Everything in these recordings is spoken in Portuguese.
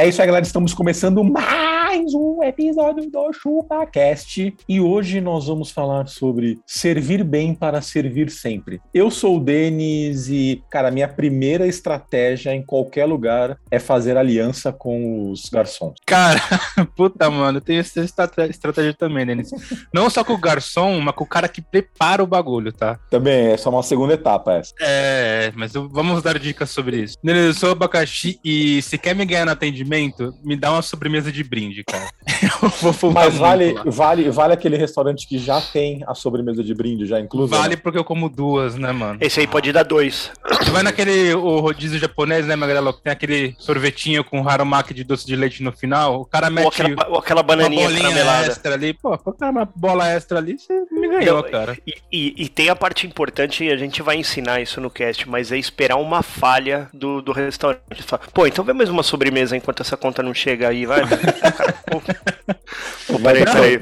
É isso aí, galera. Estamos começando mais episódio do ChupaCast e hoje nós vamos falar sobre servir bem para servir sempre. Eu sou o Denis e, cara, minha primeira estratégia em qualquer lugar é fazer aliança com os garçons. Cara, puta, mano, eu tenho essa estratégia, estratégia também, Denis. Não só com o garçom, mas com o cara que prepara o bagulho, tá? Também é só uma segunda etapa essa. É, mas eu- vamos dar dicas sobre isso. Denis, eu sou abacaxi e se quer me ganhar no atendimento, me dá uma sobremesa de brinde, cara. Eu vou fumar Mas vale, lá. vale, vale aquele restaurante que já tem a sobremesa de brinde já inclusa? Vale porque eu como duas, né, mano? Esse aí pode dar dois. Você vai naquele o rodízio japonês, né, Magrelo? Que tem aquele sorvetinho com harumaki de doce de leite no final. O cara mete Ou aquela, ou aquela uma bananinha bolinha caramelada. extra ali. Pô, colocar uma bola extra ali, você me ganhou, Não, cara. E, e- e tem a parte importante, e a gente vai ensinar isso no cast, mas é esperar uma falha do, do restaurante. Pô, então vê mais uma sobremesa enquanto essa conta não chega aí, vai. Cara, pô. Pô, peraí, Não. peraí.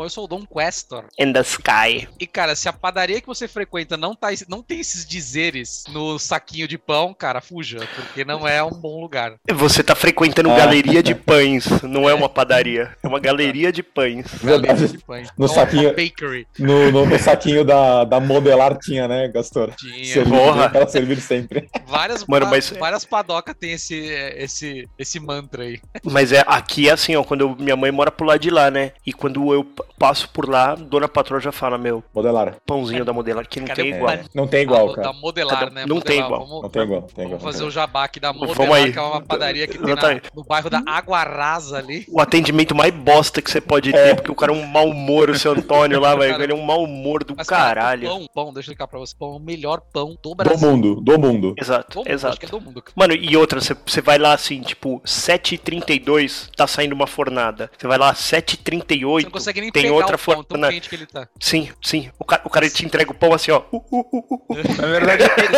Bom, eu sou o Dom Questor. In the sky. E, cara, se a padaria que você frequenta não, tá, não tem esses dizeres no saquinho de pão, cara, fuja, porque não é um bom lugar. Você tá frequentando Ah. galeria de pães, não é uma padaria. É uma galeria de pães. Galeria Verdade. de pães. No Não, saquinho- uma Bakery. No, no- no saquinho da, da modelar tinha, né, Gastor? Tinha. Servir Porra. servir sempre. Várias, Mano, mas- várias padocas tem esse, esse, esse mantra aí. Mas é aqui é assim, ó, quando eu- minha mãe mora pro lado de lá, né? E quando eu passo por lá, dona patroa já fala, meu, Modelar. pãozinho da modelar que não Cadê tem o igual. Não tem igual, cara. Da modelar, né? não Modelar. tem igual. Vamos, Não tem igual, tem igual. vamos fazer o jabá aqui da Vamos modelar, aí. que é uma padaria que tem na- Exatamente. no bairro da Água Rasa ali. O atendimento mais bosta que você pode ter, porque o cara é um mau humor, o seu Antônio lá, velho. Cara, Ele é um mau humor do Mas, cara, caralho. o pão, pão, deixa eu explicar pra você. Pão é o melhor pão do Do Brasil. mundo, do mundo. Exato, Do mundo, exato. Acho que é do mundo. Mano, e outra, você- você vai lá assim, tipo, 7h32 tá saindo uma fornada. Você vai lá, Você não 7h38, consegue nem tem outra o pão, tão fornada. quente que ele tá. Sim, sim. O cara, o cara te entrega o pão assim, ó. Uh, uh, uh, uh, uh. Na verdade, ele,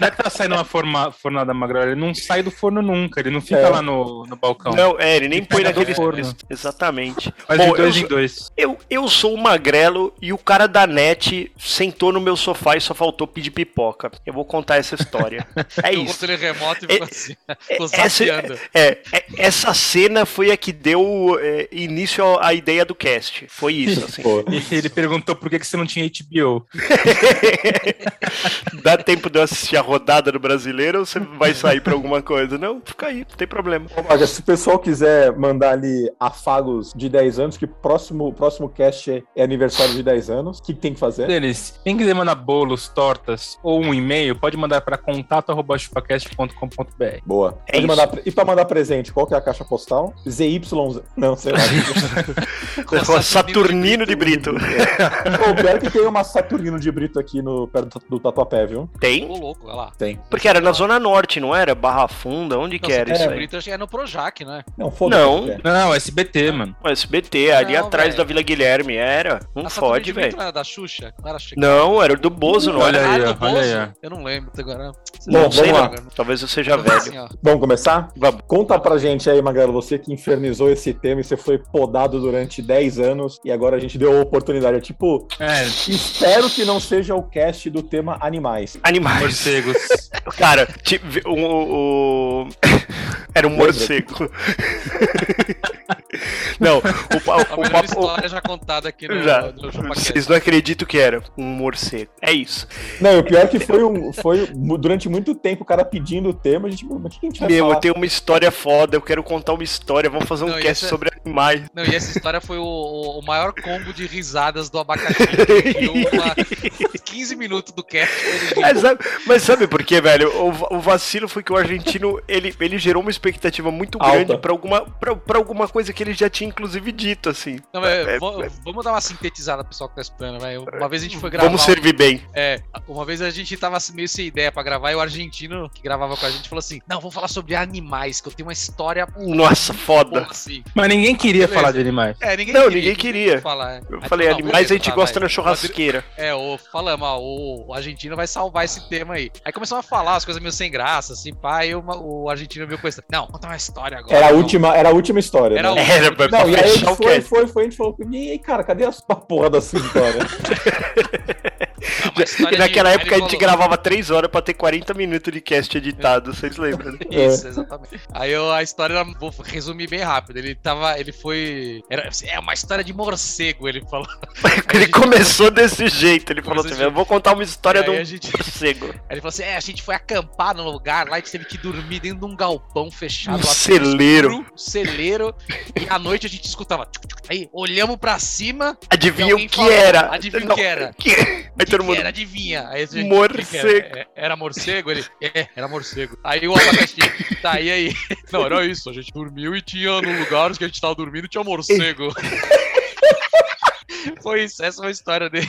não é que tá saindo uma forma, fornada magrela, ele não sai do forno nunca, ele não fica É. lá no, no balcão. Não, é, ele nem Ele põe naquele forno. Exatamente. Faz Bom, de dois eu em dois. Eu, eu sou o magrelo e o cara da net sentou no meu sofá e só faltou pedir pipoca. Eu vou contar essa história. É isso. controle remoto e É- assim. Ficou Essa, é, é- essa cena foi a que deu é, início à ideia do cast. Foi isso, assim. E ele perguntou por que, que você não tinha HBO. Dá tempo de eu assistir a rodada do brasileiro ou você vai sair pra alguma coisa? Não, fica aí, não tem problema. Olha, se o pessoal quiser mandar ali afagos de 10 anos, que próximo próximo cast é, é aniversário de 10 anos, o que, que tem que fazer? Deles, quem quiser mandar bolos, tortas ou um e-mail, pode mandar para contato.chupacast.com.br. Boa. É Pode isso. mandar, e pra mandar presente, qual que é a caixa postal? ZY. Não, sei lá. O Saturnino de Brito. Pô, pior que tem uma Saturnino de Brito aqui no, perto do Tatuapé, viu? Tem? Ô, louco, olha lá. Tem. Porque era na Zona Norte, não era? Barra Funda, onde que Não, era você isso? Brito, que é no Projac, né? Não, foda-se. Não. Não, SBT, mano. O SBT, ali Não, atrás velho. da Vila Guilherme, era. Não A fode, velho. Não era da Xuxa? Não era Chico? Não, era do Bozo, não Olha era? aí, Ah, ó, do olha Bozo? aí. Eu não lembro agora. Bom, Não sei, não. lá. Talvez eu seja velho. assim, Vamos começar? Vamos. Conta pra gente aí, Magrelo, você que infernizou esse tema e você foi podado durante 10 anos e agora a gente deu a oportunidade. É tipo, É, espero que não seja o cast do tema animais. Animais. morcegos. Cara, ti- o. o- o- Era um morcego. Não, o, pa- A o melhor papo. história já contada aqui no, Já. no. Vocês não acreditam que era um morcego. É isso. Não, e o pior é que foi, um, foi durante muito tempo o cara pedindo o tema, a gente, mas o que a gente vai Meu, falar? eu tenho uma história foda, eu quero contar uma história. Vamos fazer um Não, cast essa- sobre animais. Não, e essa história foi o, o- maior combo de risadas do abacaxi. uma 15 minutos do cast. É, sabe- mas sabe por quê, velho? O, o vacilo foi que o argentino ele, ele gerou uma expectativa muito Alta. grande pra alguma, pra, pra alguma coisa que ele já tinha inclusive, dito, assim. Não, mas É, vo- vamos dar uma sintetizada pro pessoal que tá escutando, velho. Uma vez a gente foi gravar. Vamos servir bem. É, uma vez a gente tava meio sem ideia pra gravar e o argentino que gravava com a gente falou assim: Não, vamos falar sobre animais, que eu tenho uma história Nossa, foda. assim. Mas ninguém queria Beleza. falar de animais. É, ninguém Não, queria. ninguém queria. Falar, é. Eu Aí falei, animais beleza, a gente tá, gosta vai. na churrasqueira. É, o falamos, ó, o, o argentino vai salvar esse tema aí. Aí começamos a falar as coisas meio sem graça, assim, pá, e o, o argentino veio com essa. Não, conta uma história agora. Era a não. última, era a última história. Era a né? última. Era pra, Não, pra e aí a gente foi, cast. foi, foi, a gente falou, e aí, cara, cadê a sua porra da sua história? E naquela de- época a gente gravava 3 horas pra ter 40 minutos de cast editado, vocês lembram? né? Isso, exatamente. Aí eu, a história, era- vou resumir bem rápido. Ele tava, ele foi. Era, é uma história de morcego, ele falou. Ele começou desse jeito, ele falou assim, eu vou contar uma história E de um a gente- morcego. Aí ele falou assim: é, a gente foi acampar num lugar lá e teve que dormir dentro de um galpão fechado Um celeiro. escuro, um celeiro. E à noite a gente escutava. tchuc, tchuc. Aí olhamos pra cima. Adivinha o que falou, era? adivinha o que era? que- Aí que todo que mundo... era? Adivinha. Aí gente, Morcego. "Que que Era? É, era morcego? Ele, é, era morcego. Aí o abacaxi, tá, e aí? Não, era isso. A gente dormiu e tinha no lugar que a gente tava dormindo tinha morcego. Foi isso, essa foi a história dele.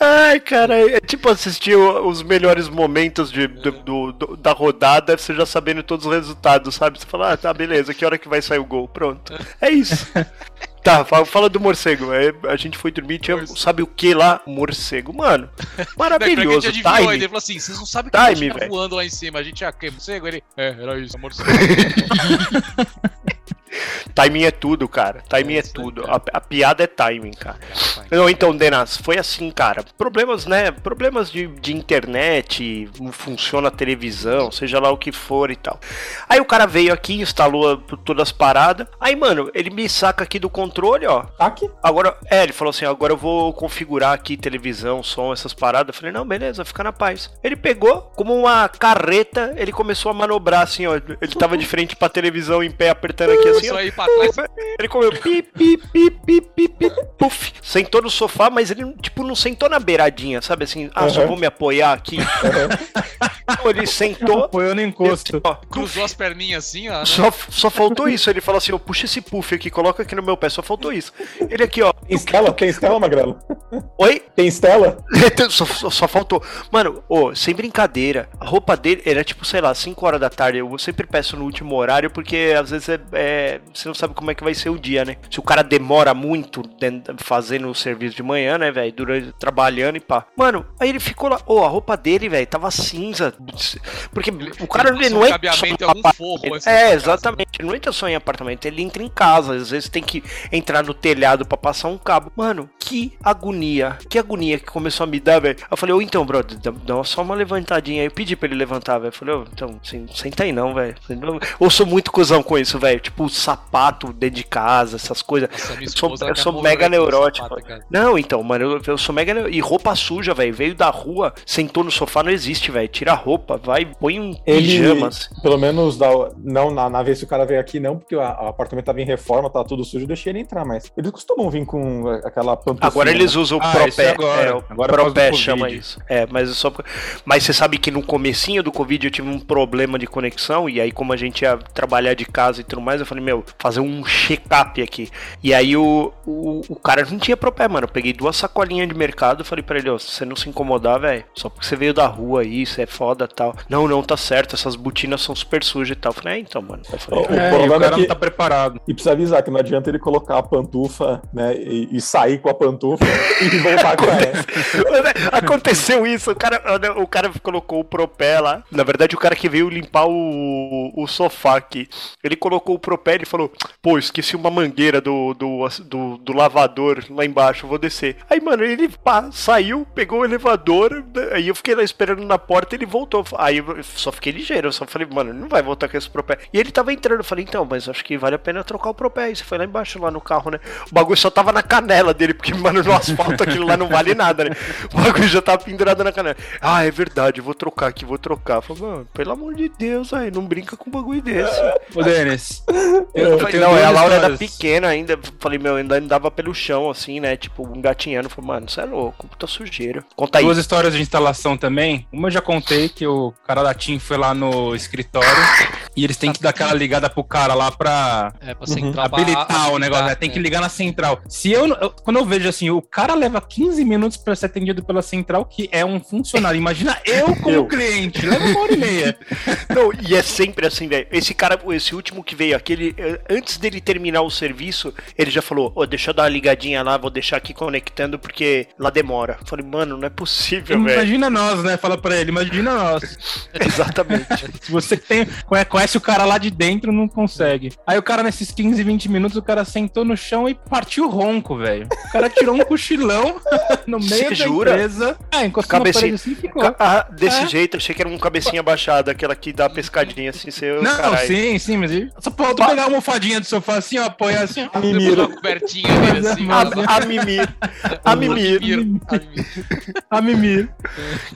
Ai, cara, é tipo assistir os melhores momentos de, do- do- do- da rodada, você já sabendo todos os resultados, sabe? Você fala, ah, tá, beleza, que hora que vai sair o gol? Pronto. É isso. Tá, fala, fala do morcego. É, a gente foi dormir, tinha, Morcego. sabe o que lá? Morcego. Mano, maravilhoso. Ele adivinhou, Time. ele falou assim: vocês não sabem o que Time, velho. voando lá em cima. A gente é que morcego? Ele, é, era isso, morcego. Timing é tudo, cara. Timing é, É tudo. A, a piada é timing, cara. Não, então, Denas, foi assim, cara. Problemas, né? Problemas de, de internet, não funciona a televisão, seja lá o que for e tal. Aí o cara veio aqui, instalou todas as paradas. Aí, mano, ele me saca aqui do controle, ó. Tá aqui. Agora, é, ele falou assim: agora eu vou configurar aqui televisão, som, essas paradas. Eu falei: não, beleza, fica na paz. Ele pegou, como uma carreta, ele começou a manobrar assim, ó. Ele tava de frente pra televisão em pé, apertando aqui assim, Ó. aí pra trás. Ele comeu pi, pi, pi, pi, pi, pi, puf. Sentou no sofá, mas ele, tipo, não sentou na beiradinha, sabe assim? Ah, só Uhum. vou me apoiar aqui. Não, ele sentou. Apoiou no encosto. ó, Cruzou as perninhas assim, ó. né? só, só faltou isso. Ele falou assim: ó, puxa esse puff aqui, coloca aqui no meu pé. Só faltou isso. Ele aqui, ó. Tem Stella? Tem Stella, Magrelo? Oi? Tem Stella? só, só- só faltou. Mano, ô, sem brincadeira. A roupa dele era tipo, sei lá, 5 horas da tarde. Eu sempre peço no último horário, porque às vezes é, é- você não sabe como é que vai ser o dia, né? Se o cara demora muito fazendo o serviço de manhã, né, velho? Durante trabalhando e pá. Mano, aí ele ficou lá. Ô, a roupa dele, velho, tava cinza. Porque o cara Ele ele não entra só em apartamento. assim, É, casa. exatamente. Ele não entra só em apartamento, ele entra em casa. Às vezes tem que entrar no telhado pra passar um cabo. Mano, que agonia. Que agonia que começou a me dar, velho. Eu falei, ô, então, brother, dá, só uma levantadinha aí. Eu pedi pra ele levantar, velho. Eu falei, ô, então, sem- senta aí não, velho. Eu sou muito cuzão com isso, velho. Tipo, sapato dentro de casa, essas coisas. Nossa, Eu sou- eu sou mega neurótico. sapato. Não, então, mano, eu, eu sou mega. E roupa suja, velho. Veio da rua, sentou no sofá, não existe, velho. Tira a roupa, vai, põe um Ele, pijamas. pelo menos, da, não na, na vez que o cara veio aqui, não, porque o, apartamento tava em reforma, tá tudo sujo, eu deixei ele entrar, mas eles costumam vir com aquela pantufinha. Agora eles usam o Ah, propé. é agora. É, o Agora propé chama isso. É, mas é só Mas você sabe que no comecinho do Covid eu tive um problema de conexão, e aí, como a gente ia trabalhar de casa e tudo mais, eu falei, meu, fazer um check-up aqui. E aí o, o, o cara não tinha propé, mano. Eu peguei duas sacolinhas de mercado, falei pra ele, ó, se você não se incomodar, velho, só porque você veio da rua aí, isso é foda e tal. Não, não, tá certo, essas botinas são super sujas e tal. Eu falei, é, então, mano. Eu falei, O É, e problema o cara é que- não tá preparado. E precisa avisar que não adianta ele colocar a pantufa, né, e, e sair com a pantufa e voltar com ela. Aconteceu isso, o cara, o cara colocou o propé lá. Na verdade, o cara que veio limpar o, o sofá aqui. Ele colocou o propé e falou: Pô, esqueci uma mangueira do, do, do, do lavador lá embaixo, vou descer. Aí, mano, ele pá, saiu, pegou o elevador. Aí eu fiquei lá esperando na porta ele voltou. Aí eu só fiquei ligeiro, eu só falei, mano, ele não vai voltar com esse propé. E ele tava entrando, eu falei, então, mas acho que vale a pena trocar o propé. Aí você foi lá embaixo, lá no carro, né? O bagulho só tava na canela dele, porque, mano, no asfalto aquilo lá não vale nada, né? O bagulho já tava pendurado na canela. Ah, é verdade, vou trocar aqui, vou trocar. Falei, mano, pelo amor de Deus, aí, não brinca com um bagulho desse. Ô, Denis. Eu eu não, duas a Laura era histórias. pequena ainda. Falei, meu, ainda andava pelo chão, assim, né? Tipo, engatinhando. Falei, mano, você é louco, puta sujeira. Conta aí. Duas histórias de instalação também. Uma eu já contei que o cara da TIM foi lá no escritório E eles têm que dar aquela ligada pro cara lá pra É, pra Uhum. habilitar o negócio, né? Tem que é. ligar na central. Se eu, eu- quando eu vejo assim, o cara leva 15 minutos pra ser atendido pela central, que é um funcionário. Imagina eu como Eu. cliente, leva uma hora e meia. Não, e é sempre assim, velho. Esse cara, esse último que veio aqui, ele, eh, antes dele terminar o serviço, ele já falou: Ô, deixa eu dar uma ligadinha lá, vou deixar aqui conectando porque lá demora. Eu falei, mano, não é possível, velho. Imagina nós, né? Fala pra ele, imagina nós. Exatamente. Se você tem, conhe- conhece o cara lá de dentro, não consegue. Aí o cara, nesses 15, 20 minutos, o cara sentou no chão e partiu ronco, velho. O cara tirou um cochilão no meio da jura? empresa. É, encostou Cabecinha- assim ficou. Ah, desse É. jeito, achei que era um cabecinha baixada, aquela que dá pescadinha assim, seu Não, caralho. sim, sim, mas só falta pegar a almofadinha do sofá assim, ó, apoiar assim, ó. Mimiro. uma cobertinha dele assim. A- mano. A, a mimir. A mimir. Mimir. A mimir. A mimir.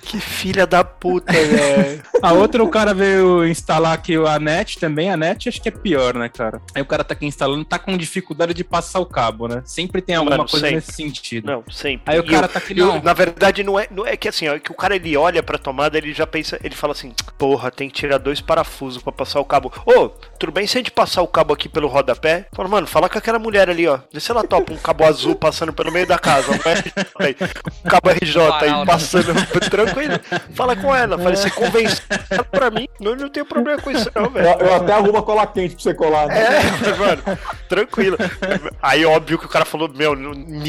Que filha da puta, velho. A outra, o cara veio instalar aqui a net também. A net acho que é pior, né, cara? Aí o cara tá aqui instalando, tá com dificuldade de passar o cabo, né? Sempre tem alguma Mano, coisa sempre. nesse sentido. Não, sempre. Aí o E cara eu- tá aqui, eu- não. na verdade, não é, não é que assim, ó, que o cara ele olha pra tomada, ele já pensa, ele fala assim: porra, tem que tirar dois parafusos pra passar o cabo. Ô, tudo bem se a gente passar o cabo aqui pelo rodapé? Fala, mano, fala com aquela mulher ali, ó. Vê se ela topa um cabo azul passando pelo meio da casa. Um RJ aí, um cabo RJ aí Varal, né? passando tranquilo. Fala com ela, fala, você convence ela pra mim. Eu não tenho problema com isso, não, velho. Eu, eu até arrumo a cola quente pra você colar. né? É, mano, tranquilo. Aí, óbvio que o cara falou, meu,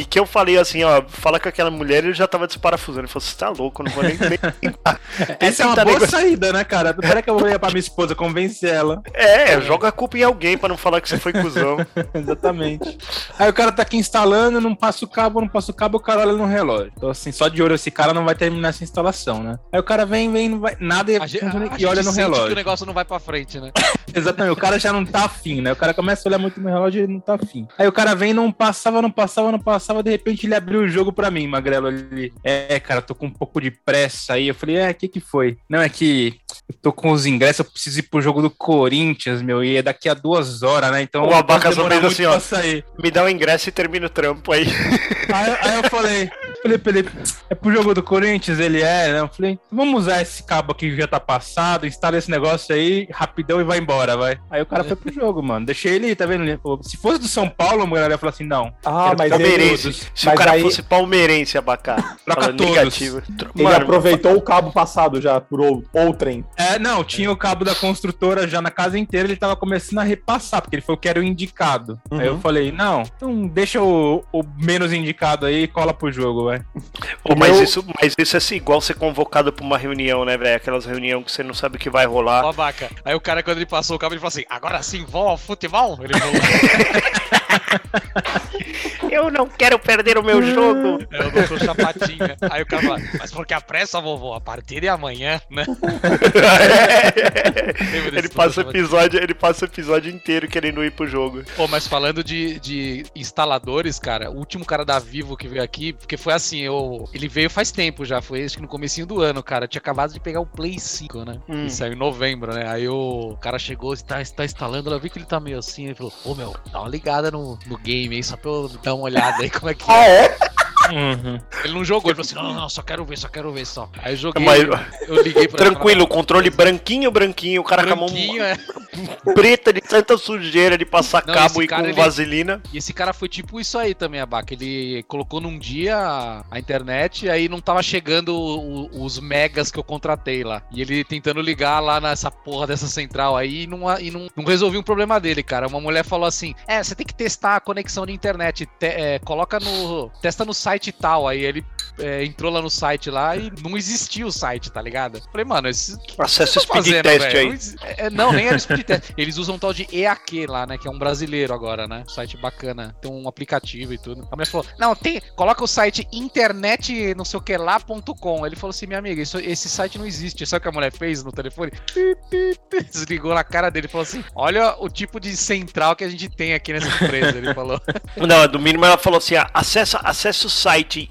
que eu falei assim, ó, fala com aquela mulher, ele já tava desparafusando. Ele falou, você tá louco, não vou nem, nem. Essa é uma boa saída, né, cara? Espera que eu vou ir pra minha esposa, convencer ela. É, joga a culpa em alguém pra não falar que você foi cuzão. Exatamente. Aí o cara tá aqui instalando, não passa o cabo, não passa o cabo, o cara olha no relógio. Então, assim, só de olho, esse cara não vai terminar essa instalação, né? Aí o cara vem, vem, não vai, nada e, A gente, funciona a e gente olha no sente que relógio. o negócio não vai pra frente, né? Exatamente, o cara já não tá afim, né? O cara começa a olhar muito no relógio e ele não tá afim. Aí o cara vem, não passava, não passava, não passava, de repente ele abriu o jogo pra mim, Magrelo. Ele, é, cara, tô com um pouco de pressa aí. Eu falei, é, o que que foi? Não, é que eu tô com os ingressos, eu preciso ir pro jogo do Corinthians, meu, e é daqui a duas horas, né? Então O Abaca fez muito assim, ó. Me dá o ingresso e termina o trampo aí. Aí, aí eu falei, falei pra ele, é pro jogo do Corinthians? Ele é, né? Eu falei, vamos usar esse cabo aqui que já tá passado, instala esse negócio aí, rapidão e vai embora, vai. Aí o cara foi pro jogo, mano. Deixei ele, tá vendo? Ele falou, Se fosse do São Paulo, a mulher ia falar assim, não. Ah, mas ele. Se mas o cara aí- fosse palmeirense, Abacá. Troca todos. negativo. ele Mano, aproveitou o cabo passado já por ou- outrem. É, não, tinha o cabo da construtora já na casa inteira, ele tava começando a repassar, porque ele falou que era o indicado. Uhum. Aí eu falei, não, então deixa o, o menos indicado aí e cola pro jogo, vai. Pô, mas, meu- isso, mas isso é assim, igual ser convocado pra uma reunião, né, velho? Aquelas reuniões que você não sabe o que vai rolar. Ó, vaca. Aí o cara, quando ele passou o cabo, ele falou assim: agora sim, vão ao futebol? Ele falou. Eu não quero perder o meu jogo. É o doutor Chapatinha. Aí o cara fala, mas porque a pressa, vovô, a partir de amanhã, né? Desse ele passa episódio, ele passa o episódio inteiro querendo ir pro jogo. Pô, mas falando de, de instaladores, cara, o último cara da Vivo que veio aqui, porque foi assim, eu, ele veio faz tempo já, foi acho que no comecinho do ano, cara. Eu tinha acabado de pegar o Play 5, né? Hum. E saiu em novembro, né? Aí o cara chegou, está tá instalando, eu vi que ele tá meio assim, ele falou, ô meu, dá uma ligada no, no game aí, só pra eu dar uma olhada aí como é que Ah, é. é? Ele não jogou, ele falou assim, não, não, não, só quero ver, só quero ver só. Aí eu joguei, Mas- eu liguei pra Tranquilo, o controle branquinho, branquinho, o cara com a mão Branquinho, é. preta de tanta sujeira de passar Não, cabo e com cara, ele- vaselina. E esse cara foi tipo isso aí também, Abaca. Ele colocou num dia a- a internet, aí não tava chegando o- os megas que eu contratei lá. E ele tentando ligar lá nessa porra dessa central aí e não, e não, não resolvi um problema dele, cara. Uma mulher falou assim: É, você tem que testar a conexão de internet. te- é, coloca no. Testa no site tal. Aí ele é, entrou lá no site lá e não existia o site, tá ligado? Falei, mano, esse. Acesso Tô speed fazendo, test aí. Não, exi- é, não, nem era speed test. Eles usam um tal de EAQ lá, né? Que é um brasileiro agora, né? Um site bacana. Tem um aplicativo e tudo. A mulher falou: Não, tem. Coloca o site internet não sei o que lá.com. Ele falou assim: Minha amiga, isso- esse site não existe. Sabe o que a mulher fez no telefone? Desligou na cara dele e falou assim: Olha o tipo de central que a gente tem aqui nessa empresa. Ele falou. Não, do mínimo ela falou assim: ó, acessa, acessa o site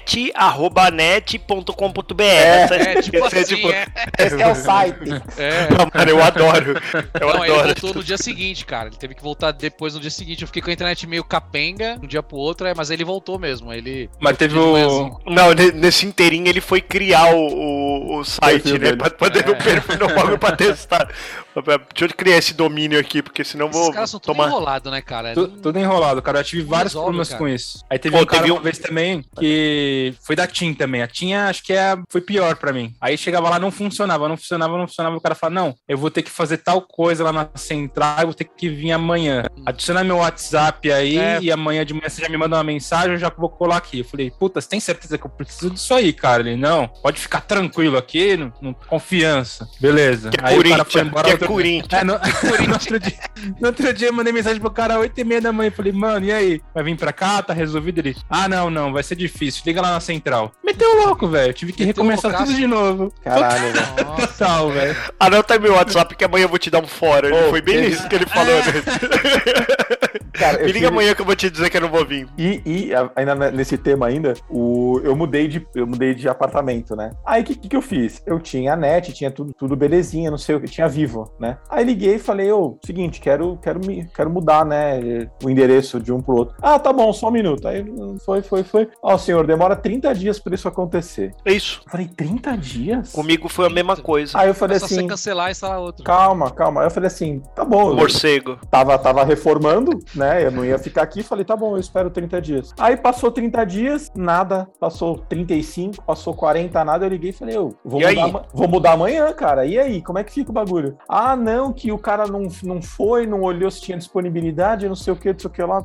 internet.net.com.br. É, tipo assim, é. Esse é o site. é. Não, mano, eu adoro. Eu Não, ele adoro. voltou no dia seguinte, cara. Ele teve que voltar depois no dia seguinte. Eu fiquei com a internet meio capenga, um dia pro outro, é, mas ele voltou mesmo. Ele. Mas teve o. manhãzinho. Não, ne- nesse inteirinho ele foi criar o, o, site, né? Pra poder É. o perfil no bagulho pra testar. Deixa eu criar esse domínio aqui, porque senão Esses vou caras são tudo tomar. enrolados, né, cara? Tu- Tudo enrolado, cara. Eu tive vários resolve, problemas cara. com isso. Aí teve Pô, um cara teve uma um- vez também que foi da TIM também. A TIM acho que é, foi pior pra mim. Aí chegava lá, não funcionava, não funcionava, não funcionava. O cara fala: Não, eu vou ter que fazer tal coisa lá na central, eu vou ter que vir amanhã. Adiciona meu WhatsApp aí É. e amanhã de manhã você já me manda uma mensagem, eu já vou colar aqui. Eu falei: Puta, você tem certeza que eu preciso disso aí, cara? Ele: Não, pode ficar tranquilo aqui, não, não- confiança. Beleza. Que é aí o cara Corinthians, foi embora. que é outro- Corinthians. é, no, no outro dia, no outro dia eu mandei mensagem pro cara às 8 e meia da manhã. Falei, mano, e aí? Vai vir pra cá? Tá resolvido? Ele, ah, não, não, vai ser difícil. Liga lá na central. Meteu louco, velho. Tive que Meteu recomeçar loucaço. tudo de novo. Caralho, velho. Total, velho. Anota aí meu WhatsApp que amanhã eu vou te dar um fora. Ô, foi bem nisso que ele falou. né? Cara, Me liga tive- amanhã que eu vou te dizer que eu não vou vir. E, e, ainda ne- nesse tema ainda, o, eu mudei de eu mudei de apartamento, né? Aí o que, que, que eu fiz? Eu tinha a net, tinha tudo, tudo belezinha, não sei o que, tinha vivo, né? Aí liguei e falei, ô, seguinte, quero, quero, me, quero mudar, né? O endereço de um pro outro. Ah, tá bom, só um minuto. Aí foi, foi, foi. Ó, senhor, demora 30 dias pra isso acontecer. É isso. Eu falei, 30 dias? Comigo foi a mesma coisa. Aí eu falei é só você assim. cancelar e instalar outro. Calma, calma. Aí eu falei assim, tá bom. eu- Morcego. tava, tava reformando, né? Eu não ia ficar aqui. Falei, tá bom, eu espero 30 dias. Aí passou 30 dias, nada. Passou 35, passou 40, nada. Eu liguei e falei, eu vou, E mudar, vou mudar amanhã, cara. E aí, como é que fica o bagulho? Ah, não, que o cara não, não foi, não olhou se tinha disponibilidade, não sei o que, não sei o que lá.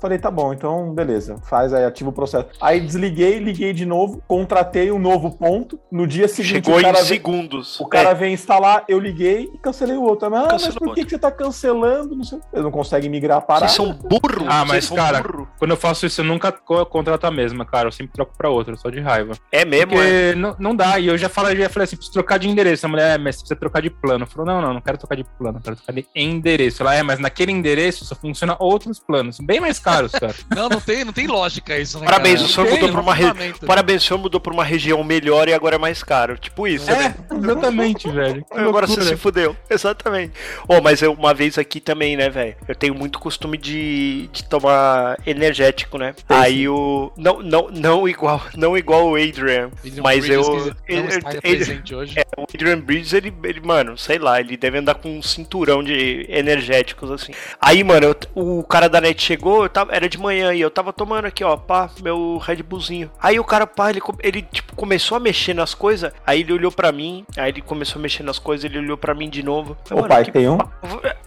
Falei, tá bom, então beleza. Faz aí, ativa o processo. Aí desliguei, liguei de novo, contratei um novo ponto. No dia seguinte, Chegou o em cara veio- segundos. o cara É, veio instalar, eu liguei e cancelei o outro. Ah, mas por que, que você tá cancelando? Não sei. Eles não conseguem migrar a parada. Vocês são burros. Ah, mas, cara, burro. Quando eu faço isso, eu nunca co- contrato a mesma, cara. Eu sempre troco pra outra, só de raiva. É mesmo, é. Porque não, não dá. E eu já falei, já falei assim, preciso trocar de endereço. A mulher, é, mas você precisa trocar de plano. Falou, não, não, não quero trocar de plano, quero trocar de endereço. Ela é, mas naquele endereço só funciona outros planos, bem mais caros, cara. Não, não tem, não tem lógica isso, né? Parabéns, cara? o senhor mudou pra uma re-. Parabéns, o senhor mudou pra uma região melhor e agora é mais caro. Tipo isso, né? é, exatamente, velho. Que Agora você se fudeu. Exatamente. Ô, mas eu, uma vez aqui também, né, velho? Eu tenho muito costume de, de tomar energético, né? Aí o. Não, não, não igual, não igual o Adrian. Adrian mas Bridges, eu- ele- ele-. É, o Adrian Bridges, ele, ele, mano, sei lá, ele deve andar com um cinturão de energéticos, assim. Aí, mano, eu- o cara da net chegou, eu tava, era de manhã e eu tava tomando aqui, ó, pá, meu Red Bullzinho. Aí o cara, pá, ele, ele tipo, começou a mexer nas coisas, aí ele olhou pra mim, aí ele começou a mexer nas coisas, ele olhou pra mim de novo. Ô, mano, pai, que tem um?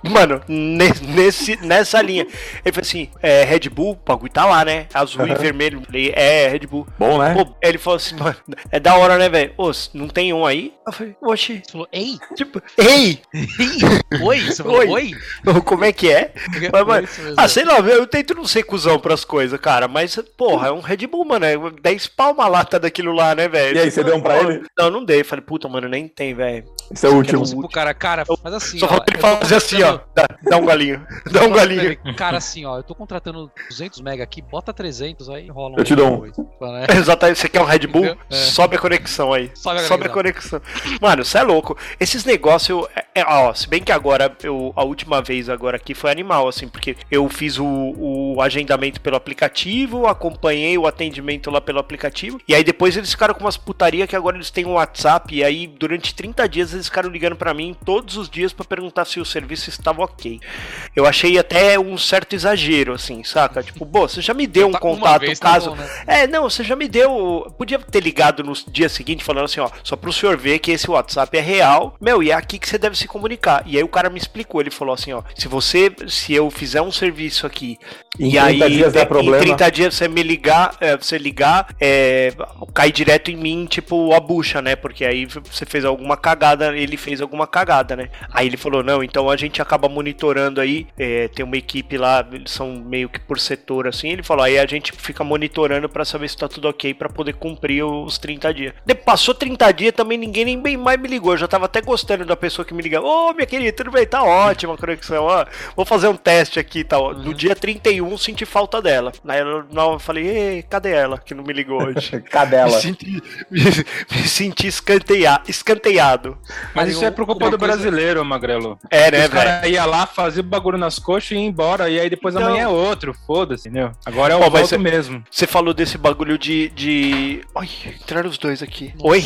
Mano, ne- nesse, nessa linha. Ele falou assim: é, Red Bull, o bagulho tá lá, né? Azul e vermelho. Falei, é, Red Bull. Bom, né? Pô, ele falou assim, mano, é da hora, né, velho? Ô, não tem um aí? Eu falei, oxi. Você falou, ei, Tipo, ei! ei, oi? Você falou, Oi. oi? Como é que é? Mas, mano, ah, sei lá, eu tento não ser cuzão pras coisas, cara, mas, porra, é um Red Bull, mano, é 10 pau uma lata daquilo lá, né, velho? E aí, você deu um pra ele? Não, não dei, falei, puta, mano, nem tem, velho. Esse é o último. Tipo, cara, cara, mas assim, Só ó, falta ele fazer assim, ó, dá, dá um galinho, dá um galinho. Cara, assim, ó, eu tô contratando 200 mega aqui, bota 300 aí rola Eu te dou um. né? Exatamente, você quer um Red Bull? É. Sobe a conexão aí. Sobe a Sobe a conexão. Mano, você é louco. Esses negócios, é, é, ó, se bem que agora, eu, a última vez agora aqui foi animal, assim, porque eu fiz o, o agendamento pelo aplicativo, acompanhei o atendimento lá pelo aplicativo, e aí depois eles ficaram com umas putaria que agora eles têm um WhatsApp, e aí durante 30 dias eles ficaram ligando pra mim todos os dias pra perguntar se o serviço estava ok. Eu achei até um certo exagero, assim, saca? Tipo, pô, você já me deu um Tá uma contato vez, tá caso. bom, né? É, não, você já me deu. Podia ter ligado no dia seguinte falando assim, ó, só pro senhor ver que esse WhatsApp é real. Meu, e é aqui que você deve se comunicar. E aí o cara me explicou, ele falou assim, ó, se você, se eu fizer um serviço aqui Em e 30 aí dias em problema. 30 dias você me ligar, é, você ligar, é, cai direto em mim, tipo, a bucha, né? Porque aí você fez alguma cagada, ele fez alguma cagada, né? Aí ele falou, não, então a gente acaba monitorando aí, é, tem uma equipe lá, eles são meio que por setor, assim, ele falou, aí a gente fica monitorando pra saber se tá tudo ok pra poder cumprir os 30 dias. De, passou 30 dias também, ninguém nem bem mais me ligou, eu já tava até gostando da pessoa que me liga, ô, minha querida, tudo bem, tá ótima a conexão, ó, vou fazer um teste aqui, tá, ó. no dia 31 um, senti falta dela. Aí eu, eu falei, Ei, cadê ela que não me ligou hoje? Me Cadela. senti, me, me senti escanteia, escanteado. Mas Cara, isso eu- é por culpa uma do coisa- brasileiro, Magrelo. É, né, Os velho? caras iam lá, fazer o bagulho nas coxas e ia embora. E aí depois Não. amanhã é outro, foda-se, entendeu? Agora é o voto mesmo. Você falou desse bagulho de. de... Ai, entraram os dois aqui. Oi?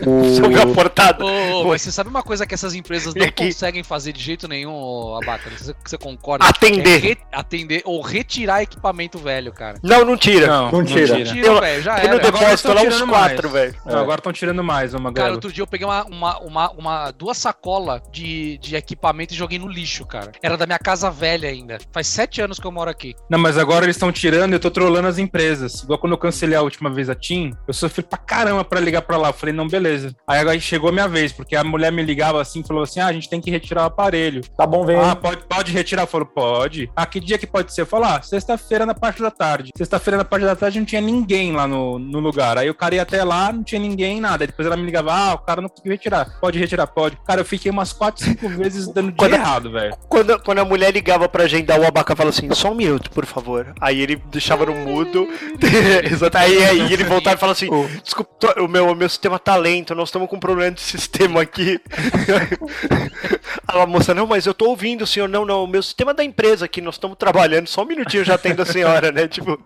O- a portada. Ô, ô, Oi. mas você sabe uma coisa que essas empresas não aqui? conseguem fazer de jeito nenhum, Abaca? Não se você concorda. Atender. É re- atender ou retirar equipamento velho, cara. Não, não tira. Não, Não tira. Tira, Eu- velho, já no era. Agora depósito lá uns tirando quatro, mais. velho. Não, agora estão tirando mais, ô Cara, Magrelo. outro dia eu peguei uma, uma, uma, uma- duas sacolas de, de equipamento e joguei no lixo, cara. Era da minha casa velha ainda. Faz sete anos que eu moro aqui. Não, mas agora eles estão tirando e eu tô trolando as empresas. Igual quando eu cancelei a última vez a TIM, eu sofri pra caramba pra ligar pra lá. Eu falei, não, beleza. Aí agora chegou a minha vez, porque a mulher me ligava assim e falou assim: ah, a gente tem que retirar o aparelho. Tá bom, vem. Ah, pode, pode retirar? Eu falo, pode. Ah, que dia que pode ser? Eu falo, ah, sexta-feira na parte da tarde. Sexta-feira na parte da tarde não tinha ninguém lá no, no lugar. Aí o cara ia até lá, não tinha ninguém, nada. Aí depois ela me ligava, ah, o cara não conseguiu retirar. Pode retirar, pode. Cara, eu fiquei umas 4, 5 vezes dando dia Quando- errado, velho. Quando, quando a mulher ligava pra agendar, o abaca fala assim: só um minuto, por favor. Aí ele deixava no mudo. Exato. Aí, aí ele voltava e falava assim: desculpa, tô- o meu, o meu sistema tá lento, nós estamos com um problema de sistema aqui. a moça, não, mas eu tô ouvindo, senhor. Não, não, o meu sistema é da empresa aqui, nós estamos trabalhando. Só um minutinho já atendo a senhora, né? Tipo,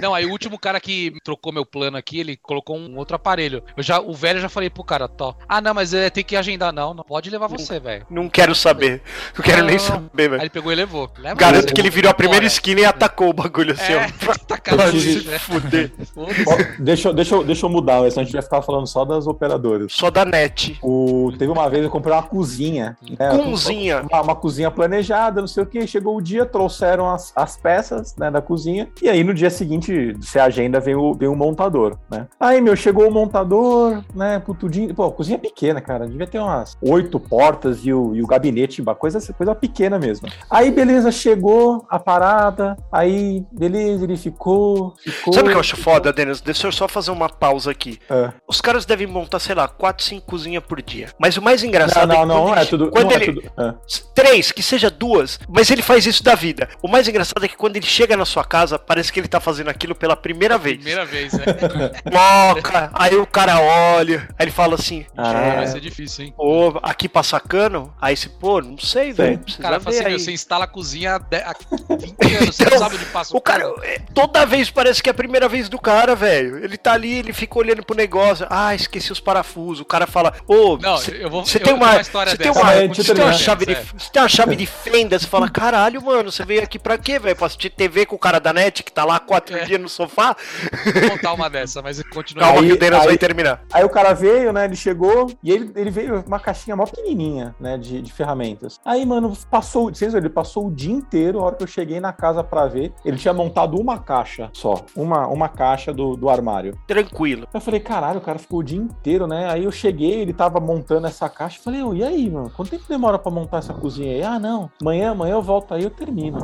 Não, aí o último cara que trocou meu plano aqui, ele colocou um outro aparelho. Eu já, o velho eu já falei pro cara, tó. Ah, não, mas é, tem que agendar. Não, não pode levar você, velho. não quero saber. Não quero nem Não. saber, Aí velho. ele pegou e levou. Leva Garanto você. que ele virou a primeira esquina e atacou o bagulho assim, É, ó. tá cagando, tive- né? Fuder. Deixa, eu- deixa, eu- deixa eu mudar, senão a gente vai ficar falando só das operadoras. Só da net. O, teve uma vez eu comprei uma cozinha. né, Cozinha. Uma, uma cozinha planejada, não sei o que. Chegou o dia, trouxeram as, as peças né, da cozinha. E aí no dia seguinte, a agenda, vem o, vem o montador, né? Aí, meu, chegou o montador, né? Putudinho. Pô, cozinha é pequena, cara. Devia ter umas oito portas e o, e o gabinete, uma coisa, coisa pequena mesmo. Aí, beleza, chegou a parada. Aí, beleza, ele ficou. ficou Sabe o que eu acho foda, Denis? Deixa eu só fazer uma pausa aqui. É. Os caras devem montar, sei lá, 4, 5 cozinhas por dia. Mas o mais Não, engraçado não, é não, quando não é ele- tudo. quando não é ele, tudo- é. Três, que seja duas, mas ele faz isso da vida. O mais engraçado é que quando ele chega na sua casa, parece que ele tá fazendo aquilo pela primeira vez. Primeira vez, né? Moca, aí o cara olha, aí ele fala assim: Ah, Vai ser difícil, hein? Pô, aqui passa cano? Aí você, pô, não sei, velho. O cara fala ver assim, aí. você instala a cozinha há de- há 20 anos, você Então, não sabe onde passa O cara, é, toda vez parece que é a primeira vez do cara, velho. Ele tá ali, ele fica olhando pro negócio. Ah, esqueci os parafusos. O cara fala, ô, você eu tem uma, você tem uma, você tem uma chave de, É. você tem uma chave de fenda. Você fala, caralho, mano, você veio aqui pra quê, velho? Pra assistir TV com o cara da net que tá lá quatro É. dias no sofá? Vou contar uma dessa, mas continua. Calma Aí- que o Denis vai terminar. Aí o cara veio, né? Ele chegou e ele, ele veio com uma caixinha mó pequenininha, né? De, de ferramentas. Aí, mano, passou, vocês viram, ele passou o dia inteiro. A hora que eu cheguei na casa pra ver, ele tinha montado uma caixa só. Uma, uma caixa do, do armário. Tranquilo. Eu falei, caralho, o cara ficou o dia inteiro, né? Aí eu cheguei, ele tava montando essa caixa. Eu falei, e aí, mano? Quanto tempo demora pra montar essa cozinha aí? Ah, não. Amanhã, amanhã eu volto aí, eu termino.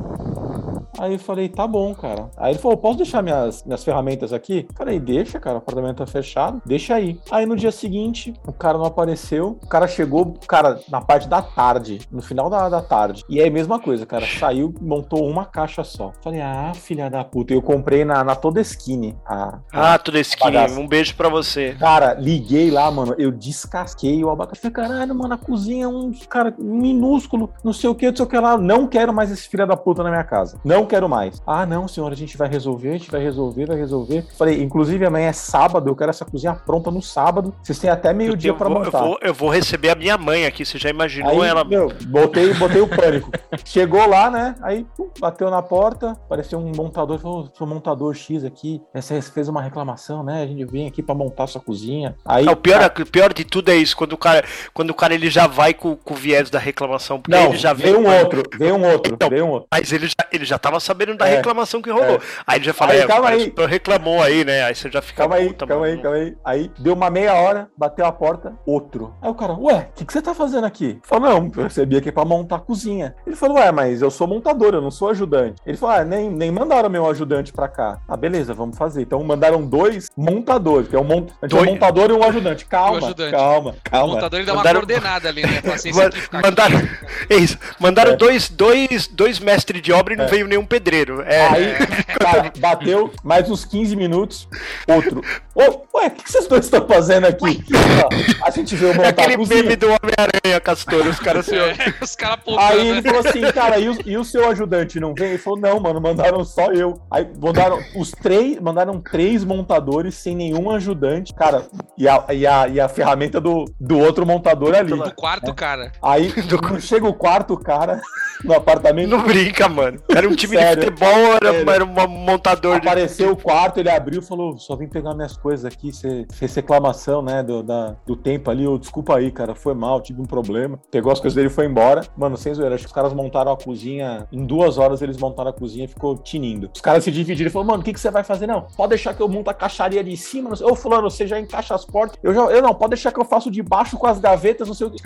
Aí eu falei, tá bom, cara. Aí ele falou, posso deixar minhas, minhas ferramentas aqui? Falei, deixa, cara, o apartamento tá fechado, deixa aí. Aí no dia seguinte, o cara não apareceu. O cara chegou, cara, na parte da tarde, no final da, da tarde. E aí, mesma coisa, cara, saiu, montou uma caixa só. Falei, ah, filha da puta. Eu comprei na, na Toda Skinny. A, Ah, bagaça. Um beijo pra você. Cara, liguei lá, mano. Eu descasquei o abacate. Falei, caralho, mano, a cozinha é um cara minúsculo, não sei o que, não sei o que lá. Não quero mais esse filho da puta na minha casa. Não quero mais. Ah, não, senhor, a gente vai resolver, a gente vai resolver, vai resolver. Falei, inclusive amanhã é sábado, eu quero essa cozinha pronta no sábado. Vocês têm até meio-dia pra vou, eu, montar. vou, eu vou receber a minha mãe aqui. Você já imaginou Aí, ela? meu, botei, botei o pânico. Chegou lá, né? Aí pum, bateu na porta, apareceu um montador, falou: sou montador X aqui. Você fez uma reclamação, né? A gente vem aqui pra montar sua cozinha. Aí, Ah, o, pior, o pior de tudo é isso, quando o cara, quando o cara ele já vai com, com o viés da reclamação, porque não, ele já veio um vem- outro, veio um outro, Então, veio um outro. Mas ele já, ele já tava sabendo da É. reclamação que rolou. Aí ele já fala, Aí, é, calma aí. que reclamou aí, né? Aí você já fica Calma aí, calma aí, calma aí. Aí deu uma meia hora, bateu a porta, outro. Aí o cara, ué, o que, que você tá fazendo aqui? Falou, não, eu recebi aqui pra montar a cozinha. Ele falou, ué, mas eu sou montador, eu não sou ajudante. Ele falou, ah, nem, nem mandaram meu ajudante pra cá. Ah, beleza, vamos fazer. Então mandaram dois montadores, que é um, mon... a gente é um Dois. montador e um ajudante. Calma, um ajudante. calma, O calma. montador ele dá uma Mandaram- coordenada ali, né? Mandaram, é isso, mandaram É. dois, dois, dois mestres de obra e não É. veio nenhum um pedreiro. É, Aí, cara, bateu mais uns 15 minutos, outro. Ô, ué, o que que vocês dois estão fazendo aqui? Ó, A gente veio é montar aquele a cozinha. meme do Homem-Aranha, Castor. Os caras assim, É, os caras Aí ele né? falou assim, cara, e o, e o seu ajudante não vem? Ele falou, não, mano, mandaram só eu. Aí mandaram os três, mandaram três montadores sem nenhum ajudante, cara, e a, e a, e a ferramenta do, do outro montador ali. Do quarto, cara. Aí quando chega o quarto cara no apartamento, Não brinca, mano. Era um time Sério? de futebol, era, Sério? era um montador de. apareceu o quarto, ele abriu e falou, só vim pegar minhas coisas aqui, você fez reclamação, né, do, da, do tempo ali, eu, desculpa aí, cara, foi mal, tive um problema. Pegou as coisas dele e foi embora. Mano, sem zoeira, acho que os caras montaram a cozinha, em duas horas eles montaram a cozinha e ficou tinindo. Os caras se dividiram e falaram, mano, o que, que você vai fazer? Não, pode deixar que eu monto a caixaria de cima. Ô, fulano, você já encaixa as portas. Eu já, eu não, pode deixar que eu faço de baixo com as gavetas, não sei o que.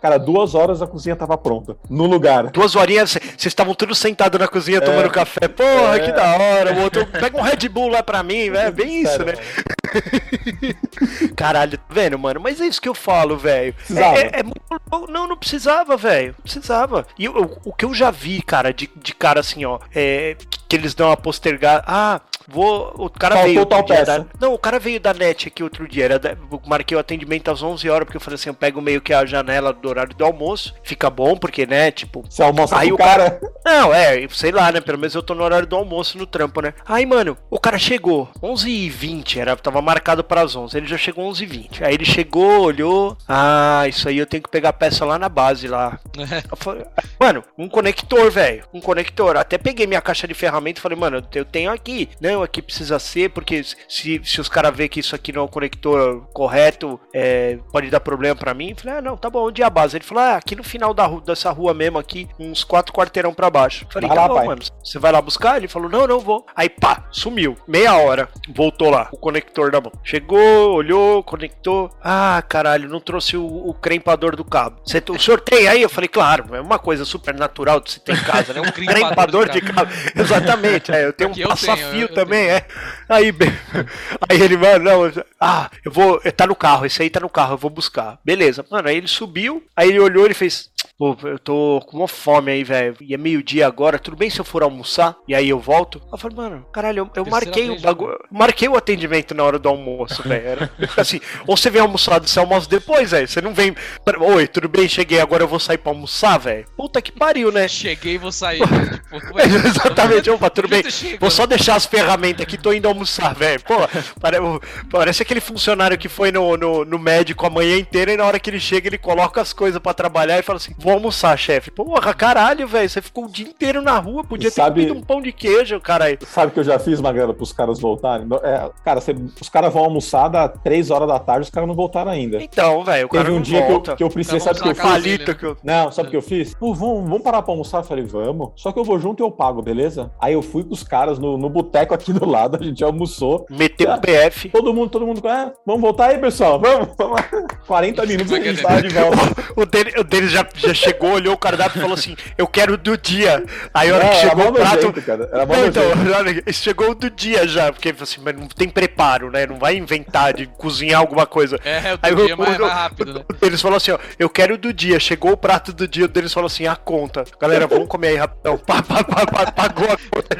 Cara, duas horas a cozinha tava pronta, no lugar. Duas horinhas, vocês estavam todos sentados na cozinha tomando café. Porra, É. que da hora. O outro, pega um Red Bull lá pra mim, velho. É bem isso, Sério, né? Caralho, tá vendo, mano? Mas é isso que eu falo, velho. É, é- é. Não, não precisava, velho. Precisava. E eu- o que eu já vi, cara, de, de cara assim, ó, é que eles dão uma postergada. Ah, vou. O cara Faltou veio. tal outro dia peça. da- Não, o cara veio da net aqui outro dia. Era da- marquei o atendimento às 11 horas, porque eu falei assim: eu pego meio que a janela do horário do almoço. Fica bom, porque, né, tipo, Você almoça Aí com o o cara. não, é, sei lá, né? Pelo menos eu tô no horário do almoço no trampo, né? Aí, mano, o cara chegou, 11h20, era, tava marcado pras 11 ele já chegou 11h20. Aí ele chegou, olhou, ah, isso aí eu tenho que pegar a peça lá na base lá. Mano, um conector, velho, um conector. Até peguei minha caixa de e falei, mano, eu tenho aqui. Não, aqui precisa ser, porque se, se os caras verem que isso aqui não é o conector correto, é, pode dar problema pra mim. Eu falei, ah, não, tá bom, onde é a base? Ele falou, ah, aqui no final da rua, dessa rua mesmo, aqui, uns quatro quarteirão pra baixo. Eu falei, Vai tá lá, bom, pai. mano, você vai lá buscar? Ele falou, não, não vou. Aí, pá, sumiu. Meia hora, voltou lá, o conector na mão. Chegou, olhou, conectou. Ah, caralho, não trouxe o, o crempador do cabo. Você, o senhor tem aí? Eu falei, claro, é uma coisa super natural de você ter em casa, né? Um crempador de cabo. Exatamente, é, eu tenho um eu tenho, passa-fio eu também, é. Aí, aí ele, mano, não, eu- ah, eu vou, tá no carro, esse aí tá no carro, eu vou buscar. Beleza, mano, aí ele subiu, aí ele olhou, ele fez, pô, eu tô com uma fome aí, velho, e é meio-dia agora, tudo bem se eu for almoçar? E aí eu volto? Eu falei, mano, caralho, eu, eu marquei o bagulho, marquei o atendimento na hora do almoço, velho, assim, ou você vem almoçar, você almoça depois, velho, você não vem, oi, tudo bem, cheguei, agora eu vou sair pra almoçar, velho? Puta que pariu, né? Cheguei e vou sair. né? Tipo, ué, Exatamente, opa, tudo bem. Vou só deixar as ferramentas aqui, tô indo almoçar, velho. Pô, pare- parece aquele funcionário que foi no, no, no médico a manhã inteira e na hora que ele chega, ele coloca as coisas pra trabalhar e fala assim: vou almoçar, chefe. Porra, caralho, velho. Você ficou o dia inteiro na rua, podia ter Sabe- comido um pão de queijo, caralho. Sabe o que eu já fiz, Magrela, pros caras voltarem? É, cara, você- os caras vão almoçar da 3 horas da tarde, os caras não voltaram ainda. Então, velho, o cara Teve um não dia que eu, volta. que eu precisei, sabe o que eu fiz? né? que eu. Não, sabe o que eu fiz? Pô, vamos, vamos parar pra almoçar? Eu falei, vamos. Só que eu vou junto e eu pago, beleza? Aí eu fui com os caras no, no boteco aqui do lado, a gente almoçou. Meteu o PF. Todo mundo, todo mundo, ah, vamos voltar aí, pessoal, vamos, vamos. 40 minutos a gente tava de volta. O dele, o dele já, já chegou, olhou o cardápio e falou assim: Eu quero do dia. Aí a hora Não, que chegou o prato. nojento, cara. Era Não, então, chegou o do dia já, porque ele falou assim, mas não tem preparo, né? Não vai inventar de cozinhar alguma coisa. É, o Aí dia o- mais, o- mais rápido, né? Deles falou assim, ó, eu quero o do dia. Chegou o prato do dia, deles falou assim, a conta. Galera, vamos comer aí rapidão. Pá, pá, pá, pá, pagou a conta.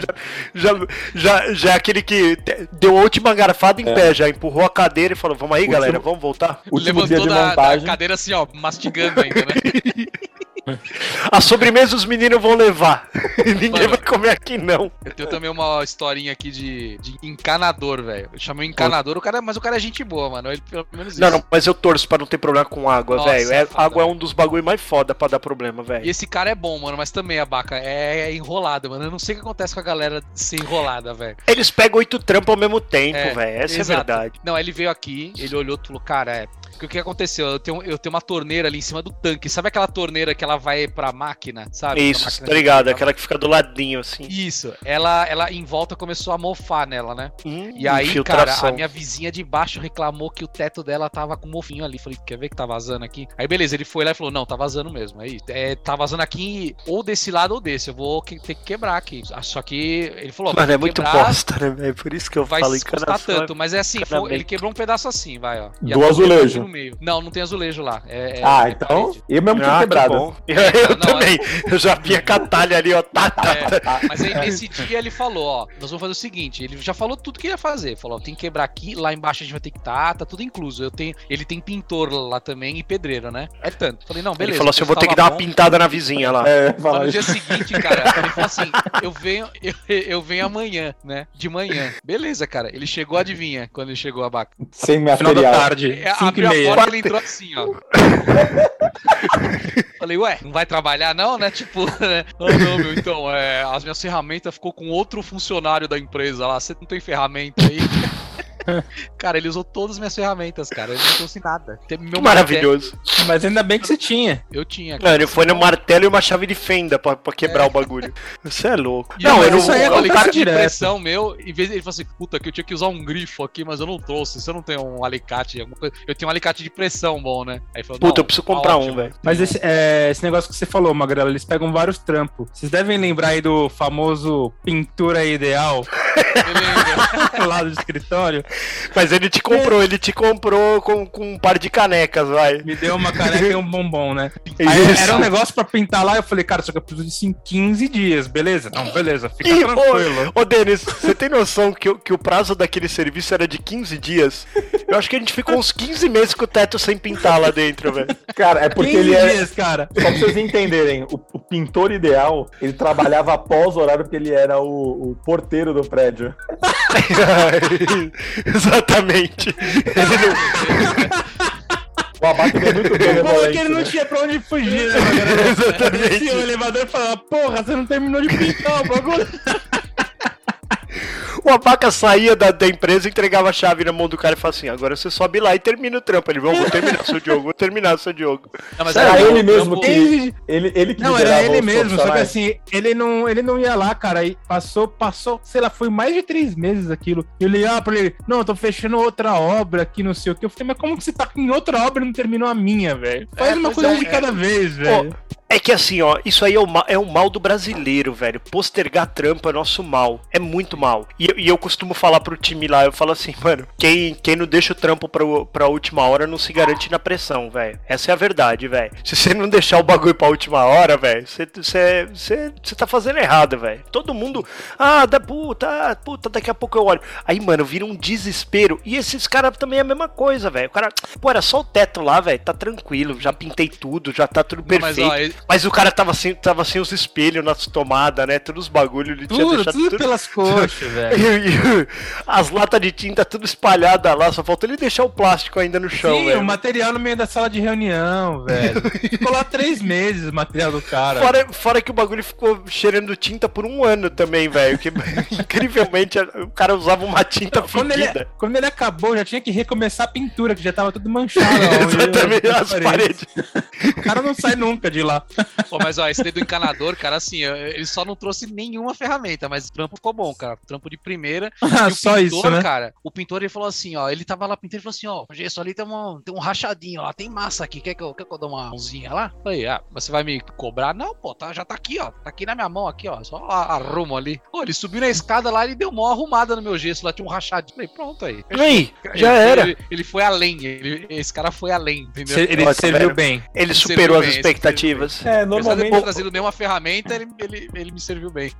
Já, já, já, já é aquele que deu a última garfada em É. pé, já empurrou a cadeira e falou, vamos aí, Último- galera, vamos voltar. Último dia Levantou de da, da montagem. cadeira assim, ó, mastigando ainda, né? A sobremesa os meninos vão levar. Ninguém Mano. vai comer aqui, não. Eu tenho também uma historinha aqui de, de encanador, velho. Eu chamei encanador, o cara, mas o cara é gente boa, mano. Ele pelo menos Não, isso. não, mas eu torço pra não ter problema com água, Nossa, velho. É, é foda, água é um dos bagulho mais foda pra dar problema, E velho. esse cara é bom, mano, mas também a baca é enrolada, mano. Eu não sei o que acontece com a galera ser enrolada, velho. Eles pegam oito trampos ao mesmo tempo, É, velho. Essa exato. é a verdade. Não, ele veio aqui, ele olhou e falou, cara, é. Porque o que aconteceu? Eu tenho, eu tenho uma torneira ali em cima do tanque. Sabe aquela torneira que ela vai pra máquina, sabe? Isso, máquina tá ligado? Aquela que fica do ladinho, assim. Isso, ela, ela em volta começou a mofar nela, né? Hum, E aí, infiltração. cara, a minha vizinha de baixo reclamou que o teto dela tava com mofinho ali. Falei, quer ver que tá vazando aqui? Aí, beleza, ele foi lá e falou: Não, tá vazando mesmo. Aí, é, tá vazando aqui ou desse lado ou desse. Eu vou que- ter que quebrar aqui. Ah, Só que ele falou: Mano, é "Vai muito quebrar, bosta, né, velho? Por isso que eu Vai falo custar tanto, mas é assim, foi- ele quebrou um pedaço assim, vai, ó. E Do azulejo. No meio. Não, não tem azulejo lá. É, é- Ah, é então. parede. Eu mesmo tinha Ah, que quebrado. bom. Eu, eu Não, também. Eu já vi a catalha ali, ó. Tá, tá, É, tá. mas aí nesse dia ele falou, ó, nós vamos fazer o seguinte, ele já falou tudo que ia fazer, falou, ó, tem que quebrar aqui, lá embaixo a gente vai ter que tá, tá tudo incluso. Eu tenho, ele tem pintor lá também e pedreiro, né? É tanto. Falei, não, beleza. Ele falou assim: eu vou ter que dar uma bom. pintada na vizinha lá. É, no dia seguinte, cara, ele falou assim: eu venho, eu, eu venho amanhã, né? De manhã. Beleza, cara. Ele chegou, adivinha, quando ele chegou a baca. Sem Final da material. tarde, É, 5 abriu a meia. porta ele entrou assim, ó. Falei, ué, não vai trabalhar não, né? Tipo, né? Não, não, meu, então, é, as minhas ferramentas ficou com outro funcionário da empresa lá. Você não tem ferramenta aí? cara, ele usou todas as minhas ferramentas, cara. Ele não trouxe nada. Meu maravilhoso. Mas ainda bem que você tinha. martelo- Eu tinha. Não, ele foi no martelo e uma chave de fenda pra, pra quebrar o bagulho. Você é louco. E Não, eu- eu não isso aí o alicate de pressão meu, em vez de ele falou assim, puta, que eu tinha que usar um grifo aqui, mas eu não trouxe. Você não tem um alicate, alguma coisa. Eu tenho um alicate de pressão bom, né? Aí ele falou, Puta, eu preciso tá comprar um, ótimo. velho. Mas esse, é, esse negócio que você falou, Magrela, eles pegam vários trampos. Vocês devem lembrar aí do famoso pintura ideal Beleza. lá do escritório. Mas ele te comprou, ele te comprou com, com um par de canecas, vai. Me deu uma caneca e um bombom, né? Aí era um negócio pra pintar lá, eu falei, cara, só que eu preciso disso em 15 dias, beleza? Não, beleza, fica Ih, tranquilo. Ô, ô Denis, você tem noção que, o- que o prazo daquele serviço era de 15 dias? Eu acho que a gente ficou uns 15 meses com o teto sem pintar lá dentro, velho. Cara, é porque 15 ele é. dias, cara. Só pra vocês entenderem, o, o pintor ideal, ele trabalhava após o horário porque ele era o, o porteiro do prédio. Exatamente. Ele não- O Abaca é muito bem é que ele não né? tinha pra onde fugir, né? Exatamente. Descia o elevador e falava, porra, você não terminou de pintar o bagulho. O abaca saía da, da empresa, entregava a chave na mão do cara e falava assim: agora você sobe lá e termina o trampo. Ele, vou, vou terminar seu jogo, vou terminar seu jogo. Não, mas Era aí, ele mesmo que. Ele, ele que Não, era ele mesmo, só que assim, ele não, ele não ia lá, cara, e passou, passou, sei lá, foi mais de três meses aquilo. E eu ligava pra ele, não, eu tô fechando outra obra aqui, não sei o que. Eu falei, mas como que você tá em outra obra e não terminou a minha, velho? Faz É, uma coisa é, de é. cada vez, velho. É que assim, ó, isso aí é o, ma- é mal do brasileiro, velho. Postergar trampo é nosso mal. É muito mal. E, eu- e eu costumo falar pro time lá, eu falo assim, mano, quem, quem não deixa o trampo pra, pra última hora não se garante na pressão, velho. Essa é a verdade, velho. Se você não deixar o bagulho pra última hora, velho, você- você você- você tá fazendo errado, velho. Todo mundo, ah, da puta, ah, puta, daqui a pouco eu olho. Aí, mano, vira um desespero. E esses caras também é a mesma coisa, velho. O cara, pô, era só o teto lá, velho, tá tranquilo, já pintei tudo, já tá tudo Não, mas, perfeito. ó, Mas o cara tava sem, tava sem os espelhos nas tomadas, né? Todos os bagulhos, ele tinha Tudo, deixado tudo tudo. pelas coxas, velho. As latas de tinta tudo espalhadas lá, só faltou ele deixar o plástico ainda no chão, Sim, velho. o material no meio da sala de reunião, velho. Ficou lá três meses o material do cara. Fora, fora que o bagulho ficou cheirando tinta por um ano também, velho. Que incrivelmente o cara usava uma tinta Quando ele, quando ele acabou, já tinha que recomeçar a pintura, que já tava tudo manchado. Exatamente, as paredes. O cara não sai nunca de lá. Pô, mas ó, esse daí do encanador, cara, assim, ele só não trouxe nenhuma ferramenta, mas o trampo ficou bom, cara. Trampo de primeira. Ah, E o só pintor, isso, né? cara, o pintor ele falou assim, ó, ele tava lá pintando e falou assim, ó, isso ali tem, uma, tem um rachadinho lá, tem massa aqui, quer que eu, quer que eu dê uma mãozinha lá? Falei, ah, você vai me cobrar? Não, pô, tá, já tá aqui, ó, tá aqui na minha mão, aqui, ó, só arrumo ali. Pô, ele subiu na escada lá e deu uma arrumada no meu gesso, lá tinha um rachadinho. Falei, pronto aí. Aí, já Ele- era. Ele, ele foi além, ele- esse cara foi além, entendeu? Se- Ele serviu bem. Ele Ele superou serviu as bem, expectativas. É, Apesar de normalmente. não ter trazido nenhuma ferramenta, ele, ele, ele me serviu bem.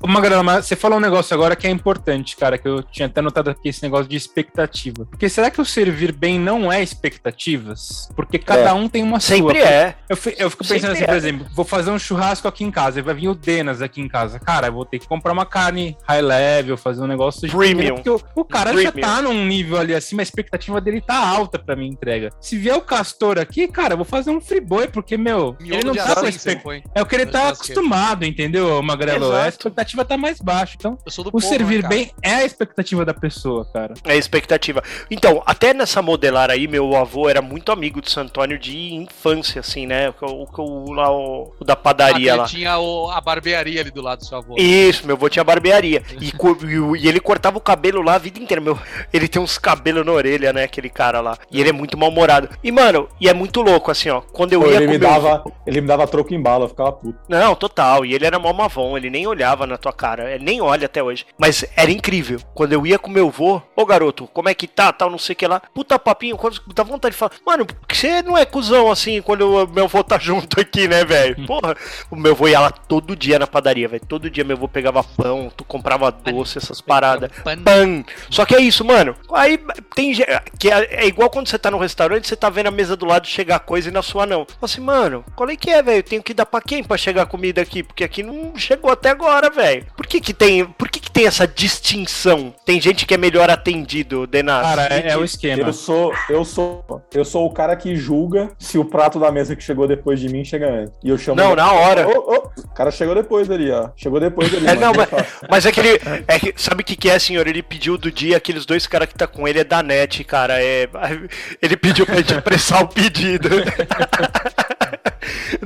Ô, Magrela, mas você falou um negócio agora que é importante, cara, que eu tinha até notado aqui esse negócio de expectativa. Porque será que o servir bem não é expectativas? Porque cada É. um tem uma Sempre sua. é. Eu, eu fico pensando Sempre assim, por é. exemplo, vou fazer um churrasco aqui em casa, e vai vir o Denas aqui em casa. Cara, eu vou ter que comprar uma carne high level, fazer um negócio de Premium. porque o, o cara já Premium. tá num nível ali acima, a expectativa dele tá alta pra minha entrega. Se vier o Castor aqui, cara, eu vou fazer um friboi, porque, meu, ele não tá com a põe. É o que ele tá acostumado, entendeu, Magrelo? A Exato. expectativa tá mais baixa. Então, Eu sou do o povo, servir né, cara? bem é a expectativa da pessoa, cara. É a expectativa. Então, até nessa modelar aí, meu avô era muito amigo do Santônio de infância, assim, né? O, o, lá, o, o da Ah, padaria que lá. ele tinha o- a barbearia ali do lado do seu avô. Isso, meu avô tinha barbearia. E, e e ele cortava o cabelo lá a vida inteira. Meu, ele tem uns cabelos na orelha, né? Aquele cara lá. E ele é muito mal-humorado. E, mano, e é muito louco, assim, ó. Quando eu Pô, ia ele, me dava, ele me dava troco em bala, eu ficava puto. Não, total. E ele era mó mavão. Ele nem olhava na, tua cara. É, nem olha até hoje. Mas era incrível. Quando eu ia com meu avô, ô garoto, como é que tá, tal, não sei o que lá. Puta papinho, quando dá vontade de falar, mano, por que você não é cuzão assim quando o meu avô tá junto aqui, né, velho? Porra, o meu avô ia lá todo dia na padaria, velho. Todo dia meu avô pegava pão, tu comprava doce, essas paradas. Pan. Só que é isso, mano. Aí tem que é, é igual quando você tá no restaurante, você tá vendo a mesa do lado chegar coisa e na sua não. Fala assim, mano, qual é que é, velho? Tenho que dar pra quem pra chegar comida aqui? Porque aqui não chegou até agora, velho. Por que que tem, por que que tem essa distinção? Tem gente que é melhor atendido, Denas. Cara, é, é o esquema. Eu sou, eu sou, eu sou o cara que julga se o prato da mesa que chegou depois de mim chega antes. E eu chamo. Não, na hora. Ô, ô, o cara chegou depois ali, ó. Chegou depois ali. É, mano. não, mas, mas é que ele. é que- sabe o que, que é, senhor? Ele pediu do dia, aqueles dois caras que tá com ele é da net, cara. É, ele pediu pra gente apressar o pedido.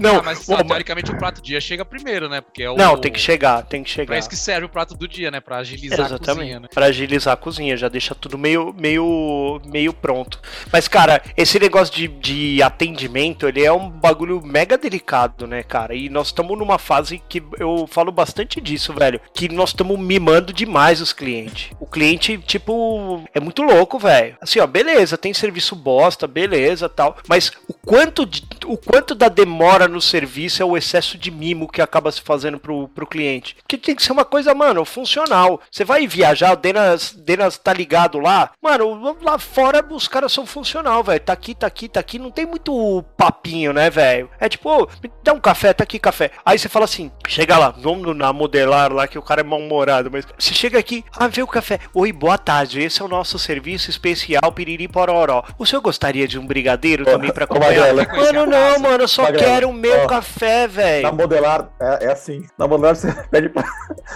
Não, Ah, mas pô, teoricamente o prato do dia chega primeiro, né? Porque é o. não, tem que chegar, tem que chegar. Pra isso que serve o prato do dia, né? Pra agilizar a Exatamente. cozinha, né? Pra agilizar a cozinha, já deixa tudo meio, meio, meio pronto. Mas, cara, esse negócio de, de atendimento, ele é um bagulho mega delicado, né, cara? E nós estamos numa fase que eu falo bastante disso, velho. Que nós estamos mimando demais os clientes. O cliente, tipo, é muito louco, velho. Assim, ó, beleza, tem serviço bosta, beleza tal. Mas o quanto, de- o quanto da demora no serviço é o excesso de mimo que acaba se fazendo pro, pro cliente. Que tem que ser uma coisa, mano, funcional. Você vai viajar, o Denas, Denas tá ligado lá. Mano, lá fora os caras são funcional, velho. Tá aqui, tá aqui, tá aqui. Não tem muito papinho, né, velho? É tipo, ô, me dá um café, tá aqui café. Aí você fala assim, chega lá, vamos na modelar lá que o cara é mal-humorado, mas você chega aqui, ah, vê o café. Oi, boa tarde, esse é o nosso serviço especial Piriri Pororó. O senhor gostaria de um brigadeiro também pra ô, Magrela. Mano, não, mano, eu só Magrela, o meu ó, café, velho. Na modelar, é, é assim. Na modelar, você pede pra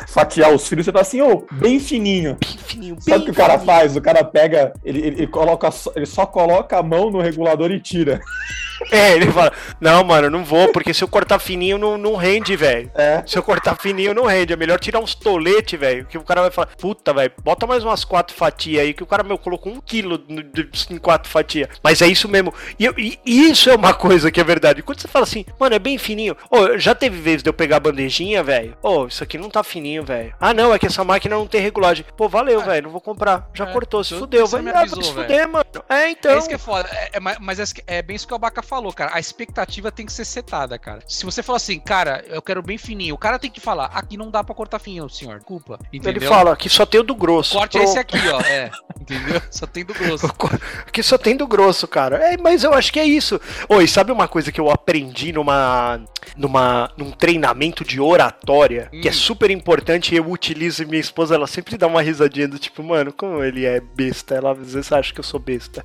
fatiar os filhos, você tá assim, ô, bem fininho. Bem fininho, Sabe o que o cara fininho. faz? O cara pega, ele, ele, ele coloca, só- ele só coloca a mão no regulador e tira. É, ele fala, não, mano, não vou, porque se eu cortar fininho não, não rende, velho. É. Se eu cortar fininho não rende, é melhor tirar uns toletes, velho, que o cara vai falar, puta, velho, bota mais umas quatro fatias aí, que o cara, meu, colocou um quilo em quatro fatias. Mas é isso mesmo. E, eu- e isso é uma coisa que é verdade. Quando você fala assim, mano, é bem fininho. Ô, já teve vezes de eu pegar a bandejinha, velho? Ô, isso aqui não tá fininho, velho. Ah, não, é que essa máquina não tem regulagem. Pô, valeu, Ah, velho, não vou comprar. Já é, cortou, se fudeu. Vai me avisou, se fuder, mano. É, então. É isso que é foda. É, é, mas é, é bem isso que o Abaca falou, cara. A expectativa tem que ser setada, cara. Se você falar assim, cara, eu quero bem fininho, o cara tem que falar, aqui não dá pra cortar fininho, senhor. Desculpa. Entendeu? Ele fala que só tem o do grosso. corte é esse Pronto. aqui, ó. É. Entendeu? Só tem do grosso. Que só tem do grosso, cara. É, mas eu acho que é isso. Oi, sabe uma coisa que eu aprendi numa, numa, num treinamento de oratória, que é Hum. super importante e eu utilizo e minha esposa, ela sempre dá uma risadinha do tipo, mano, como ele é besta. Ela às vezes acha que eu sou besta.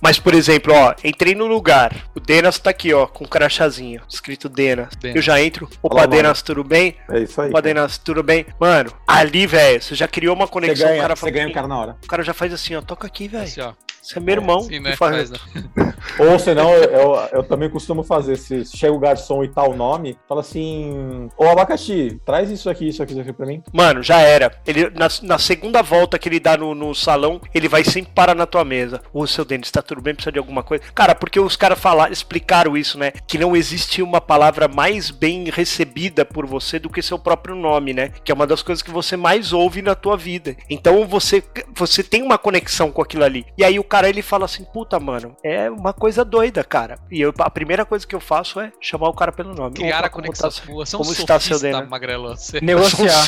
Mas, por exemplo, ó, entrei no lugar, o Denas tá aqui, ó, com um crachazinho, escrito Denas. Denas. Eu já entro, opa, Olá, mano. Denas, tudo bem? É isso aí. Opa, Denas, tudo bem? Mano, ali, velho, você já criou uma Você conexão, ganha, o cara você fala ganha o cara na hora. o cara já faz assim, ó, toca aqui, velho. Assim, ó. Você é meu irmão. Assim, né? Faz- né? Ou senão, eu, eu, eu também costumo fazer, se chega o garçom e tal o nome, fala assim, ô abacaxi, traz isso aqui, isso aqui, isso aqui pra mim. Mano, já era. Ele, na, na segunda volta que ele dá no, no salão, ele vai sempre parar na tua mesa. Ô, seu Denis, tá tudo bem? Precisa de alguma coisa? Cara, porque os caras falaram, explicaram isso, né? Que não existe uma palavra mais bem recebida por você do que seu próprio nome, né? Que é uma das coisas que você mais ouve na tua vida. Então você, você tem uma conexão com aquilo ali. E aí o cara ele fala assim: puta, mano, é uma coisa doida, cara. E eu, a primeira coisa que eu faço é chamar o cara pelo nome. Criar Opa, a como conexão. tá- Você é um como está seu Dena? Magrelo. Você é Negociar. um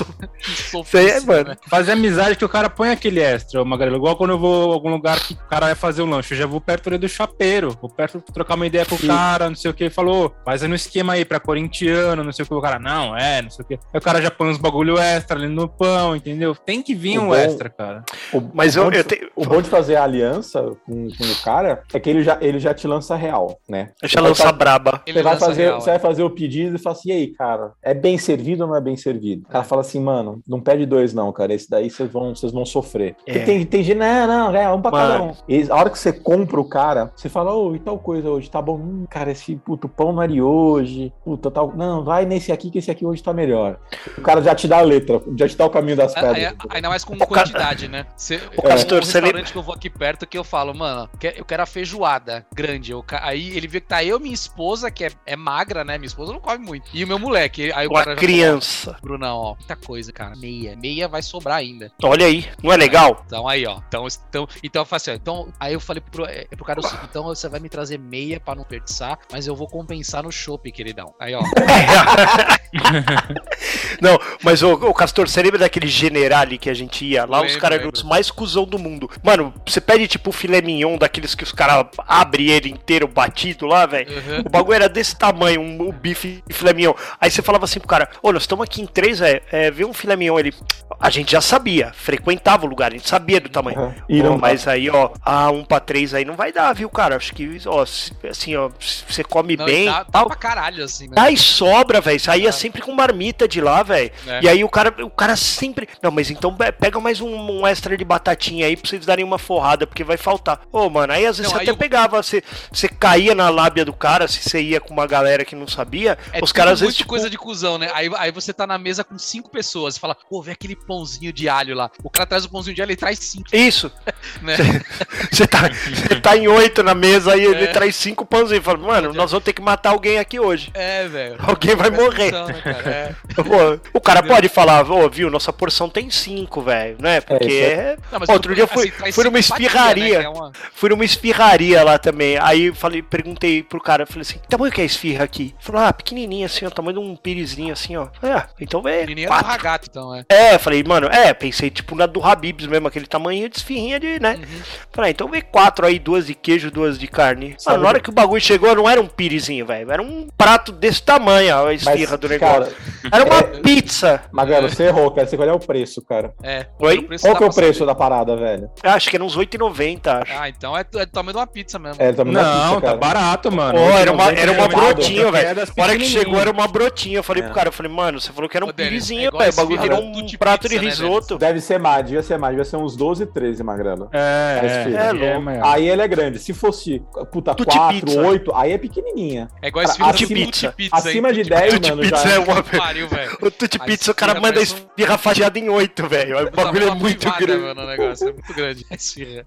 sofista, Isso aí é, mano. né? Fazer amizade que o cara põe aquele extra, Magrelo. Igual quando eu vou a algum lugar que o cara vai fazer o lanche, eu já vou perto do chapeiro. Vou perto trocar uma ideia com o Sim. cara, não sei o que. Falou, faz no esquema aí pra corintiano, não sei o que. O cara, não, é, não sei o que. Aí o cara já põe uns bagulho extra ali no pão, entendeu? Tem que vir O um bom- extra, cara. O, Mas o eu, bom de- eu tenho. O bom de fazer a aliança com, com o cara é que ele já, ele já te lança real, né? Você lançar vai- braba. Ele Você vai, lança fazer, real, você é. vai fazer o pedido e fala assim, e aí, cara, é bem servido ou não é bem servido? O cara fala assim, mano, não pede dois não, cara, esse daí vocês vão, vocês vão sofrer. É. Porque tem, tem gente, não, não, é um pra cada um. E a hora que você compra o cara, você fala, ô, e tal coisa hoje, tá bom? Hum, cara, esse puto pão não é de hoje, puta, tal, não, vai nesse aqui que esse aqui hoje tá melhor. O cara já te dá a letra, já te dá o caminho das Aí- pedras. Ainda mais com quantidade, né? Cê, O Castor, um você restaurante que eu vou aqui perto que eu eu falo, mano, eu quero a feijoada grande. Eu aí ele vê que tá eu, minha esposa, que é, é magra, né? Minha esposa não come muito. E o meu moleque. Aí o Uma cara criança. falou, Brunão, ó, muita coisa, cara. Meia. Meia vai sobrar ainda. Olha aí, não é legal? Então aí, ó. Então, então, então eu falei assim, ó, então, aí eu falei pro, é, pro cara o seguinte, então você vai me trazer meia pra não desperdiçar, mas eu vou compensar no shopping, queridão. Aí, ó. Não, mas o, o Castor, você lembra daquele generale que a gente ia? Lá os caras eram lembro. os mais cuzão do mundo. Mano, você pede tipo filé mignon daqueles que os caras abrem ele inteiro batido lá, velho. Uhum. O bagulho era desse tamanho, um, o bife e filé mignon. Aí você falava assim pro cara, ô, nós estamos aqui em três, é, é, vê um filé mignon. Ele, a gente já sabia, frequentava o lugar, a gente sabia do tamanho. Uhum. E mas aí, ó, a um pra três aí não vai dar, viu, cara? Acho que, ó, se- assim, ó, você come Não, bem, dá, dá pra caralho, assim, né? Aí sobra, velho. Saía Ah. sempre com marmita de lá, velho. É. E aí o cara, o cara sempre. Não, mas então pe- pega mais um, um extra de batatinha aí pra vocês darem uma forrada, porque vai faltar. Ô, mano, aí às vezes Não, você até o- pegava, você, você caía na lábia do cara, se você ia com uma galera que não sabia, É os caras às vezes. tipo, coisa de cuzão, né? Aí, aí você tá na mesa com cinco pessoas e fala, pô, vê aquele pãozinho de alho lá. O cara traz o pãozinho de alho e traz cinco, Isso, né? você tá, você tá em oito na mesa aí, ele É. traz cinco pãozinhos. Fala, mano, nós vamos ter que matar alguém aqui hoje. É, velho. Alguém vai morrer. atenção, né, cara? É. O cara pode falar, ô, viu, nossa porção tem cinco, velho, né? Porque isso é, Não, mas Outro dia eu fui- traz fui numa simpatia, esfirraria. né, que é uma- Fui numa esfirraria lá também. Aí falei, perguntei pro cara, falei assim, que tamanho que é a esfirra aqui? Ele falou, ah, pequenininha assim, ó, tamanho de um pirizinho assim, ó. Falei, ah, então vê, Menininha do quatro. ragato, então, é. É, falei, mano, é, pensei tipo na do Habibs mesmo, aquele tamanho de esfirrinha de, né? Uhum. Falei, ah, então vê quatro aí, duas de queijo, duas de carne. Sabe- Mano, na hora que o bagulho chegou, não era um pirizinho, velho, era um prato desse tamanho, ó, a esfirra Mas, do negócio. cara, Era uma é- pizza. Magrelo, você errou, cara. Você qual é o preço, cara? É. Oi? O preço Qual que é o preço da parada, velho? Acho que era uns 8,90, acho. Ah, então é, é do tamanho de uma pizza mesmo. É, também Não, pizza, tá barato, mano. Pô, era uma, era uma é brotinha, é velho. das A hora que chegou era uma brotinha. Eu falei É. pro cara, eu falei, mano, você falou que era um é pirizinho, igual velho. O bagulho virou um prato pizza, de né, risoto. Deve ser mais, devia ser mais, devia ser uns 12, 13, Magrelo. É, é, é, é. Aí ele é grande. Se fosse, puta, Tutti 4, pizza. 8, aí é pequenininha. É igual esse filme acima- do Tutti Pizza. acima hein? de Tutti 10, Tutti mano, é uma... Que pariu, velho. O Tutti Pizza, o cara manda a parece esfirra fatiada em 8, velho. O bagulho é muito grande. Mano, o negócio é muito grande. A esfirra.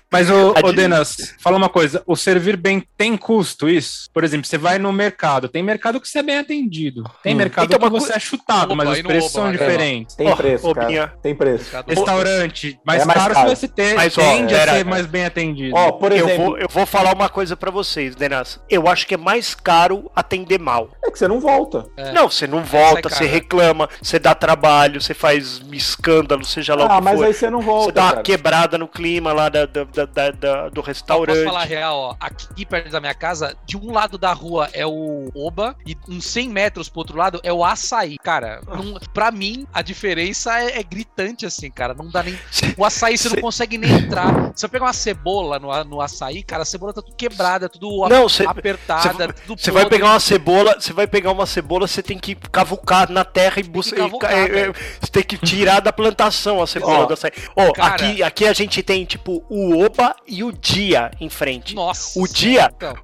Mas, A ô de- Denas, fala uma coisa: o servir bem tem custo, isso? Por exemplo, você vai no mercado, tem mercado que você é bem atendido, tem Hum. mercado Então, que você é chutado, Oba, mas os preços Oba, são né? diferentes. tem Ó, preço, ô, cara. Tem preço. Restaurante, mais, É mais caro, caro. você ter, Mas, ó, tende a era- ser mais bem atendido. Ó, por Eu exemplo, vou, eu vou falar uma coisa pra vocês, Denas. Eu acho que é mais caro atender mal. é que você não volta. É. Não, você não volta, sai você reclama, você dá trabalho, você faz escândalo, seja lá o Ah, que mas for. aí você não Você volta, dá uma cara. quebrada no clima lá da, da- da- da- da- do restaurante. posso falar real, ó. Aqui perto da minha casa, de um lado da rua é o Oba e uns 100 metros pro outro lado é o açaí. Cara, não, pra mim, a diferença é, é gritante, assim, cara. Não dá nem. O açaí você não Cê- consegue nem entrar. Se eu pegar uma cebola no, no açaí, cara, a cebola tá tudo quebrada, tudo Não, você apertada, tudo Você vai pegar uma cebola, você vai pegar uma cebola, você tem que cavucar na terra e buscar. Você tem que tirar da plantação a cebola Ó, do açaí. Ó, cara- aqui, aqui a gente tem tipo o Oba e o Dia em frente. Nossa. O dia- então.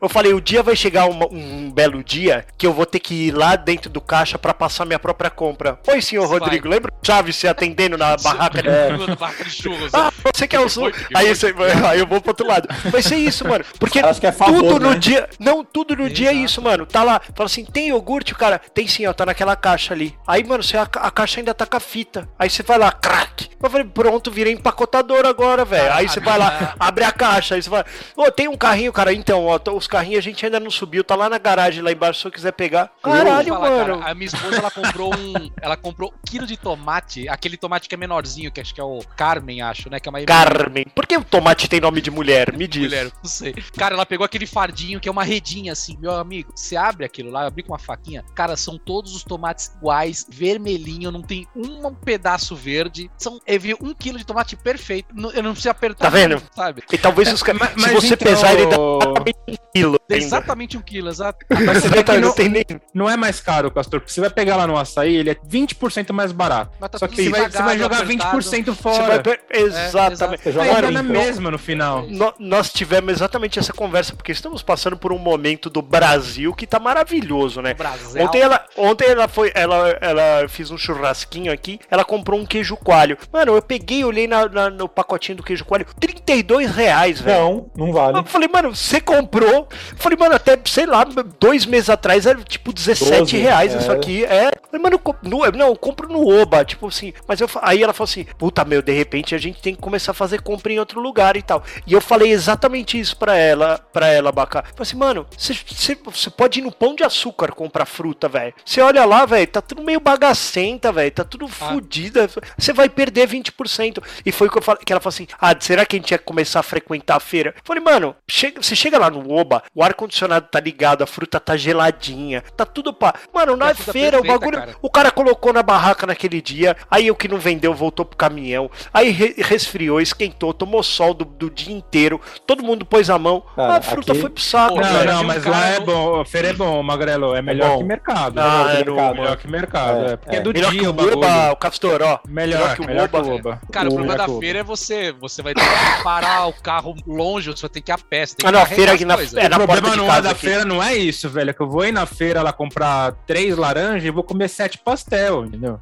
Eu falei, o dia vai chegar uma- um belo dia que eu vou ter que ir lá dentro do caixa pra passar minha própria compra. Oi, senhor Vai. Rodrigo, lembra o Chaves se atendendo na barraca de É. Na barraca de churros. ah, você quer o sul? Aí, você, aí eu vou pro outro lado. Vai ser isso, mano. Porque Acho que é favor, tudo no né? dia. Não, tudo no dia é Exato. isso, mano. Tá lá. Fala assim, tem iogurte, o cara? Tem sim, ó. Tá naquela caixa ali. Aí, mano, você, a, a caixa ainda tá com a fita. Aí você vai lá, crack. Eu falei, pronto, virei empacotador agora, velho. Aí você vai lá, abre a caixa. Aí você vai. Ô, tem um carrinho, cara. Então, ó, os carrinhos a gente ainda não subiu. Tá lá na garagem lá embaixo se eu quiser pegar. Caralho, falar, mano. cara, a minha esposa ela comprou um. Ela comprou um quilo de tomate, aquele tomate que é menorzinho, que acho que é o Carmen, acho, né? Que é uma Carmen. Por que o tomate tem nome de mulher? Me diz. mulher, não sei. Cara, ela pegou aquele fardinho que é uma redinha assim, meu amigo. Você abre aquilo lá, eu abri com uma faquinha. Cara, são todos os tomates iguais, vermelhinho, não tem um pedaço verde. São, eu vi um quilo de tomate perfeito. não- Eu não preciso apertar. Tá vendo? Sabe? E talvez os caras. Mas- Se você então- pesar, ele dá exatamente um quilo. Ainda. exatamente um quilo, exato. Mas você vê que não, não, tem nem. não é mais caro, Castor, porque você vai pegar lá no açaí, ele é 20% mais barato. Tá Só que você vai, você vai jogar apertado. 20% Você fora. vai Exatamente. exato. Você joga na mesma no final. Nós tivemos exatamente essa conversa, porque estamos passando por um momento do Brasil que tá maravilhoso, né? Brasil. Ontem ela, ontem ela foi, ela, ela fez um churrasquinho aqui, ela comprou um queijo coalho. Mano, eu peguei e olhei na, na- no pacotinho do queijo coalho, 32 reais, velho. Não, não vale. Eu falei, mano, você comprou? Eu falei, mano, até, sei lá, dois meses atrás era tipo 17 12, reais isso é. aqui. É. Eu falei, mano, eu comp- no- não, eu compro no Oba, tipo assim. Mas eu, aí ela falou assim, puta, meu, de repente a gente tem que começar a fazer compra em outro lugar e tal. E eu falei exatamente isso pra ela, pra ela, Bacá. Falei assim, mano, você- pode ir no Pão de Açúcar comprar fruta, velho. Você olha lá, velho, tá tudo meio bagacenta, velho, tá tudo fudida. Você vai perder 20%. E foi o que, eu falei, que ela falou assim, ah, será que a gente ia começar a frequentar a feira? Eu falei, mano, chega, você chega lá no Oba, o ar-condicionado tá ligado, a fruta tá geladinha, tá tudo pá. Mano, na É feira, o perfeita, bagulho. cara. O cara colocou na barraca naquele dia, aí o que não vendeu voltou pro caminhão, aí re- resfriou, esquentou, tomou sol do, do dia inteiro, todo mundo pôs a mão, Cara, a fruta aqui- foi pro saco, Não, não, mas cara lá é bom. A feira é bom, Magrelo. É melhor bom. que mercado. Ah, Melhor que é mercado. melhor que mercado. É, É, porque é, é. do Melhor dia que o o. Oba, o Castor, ó. Melhor, melhor que o Oba. Cara, o O problema da Oba. feira é você, você vai ter que parar o carro longe, você vai ter que ir a pé, você tem que Ah, não, a feira aqui na- coisas. é, na o problema porta de não casa é da aqui. feira, não é isso, velho. É que eu vou ir na feira lá comprar três laranjas e vou comer sete pastel, entendeu?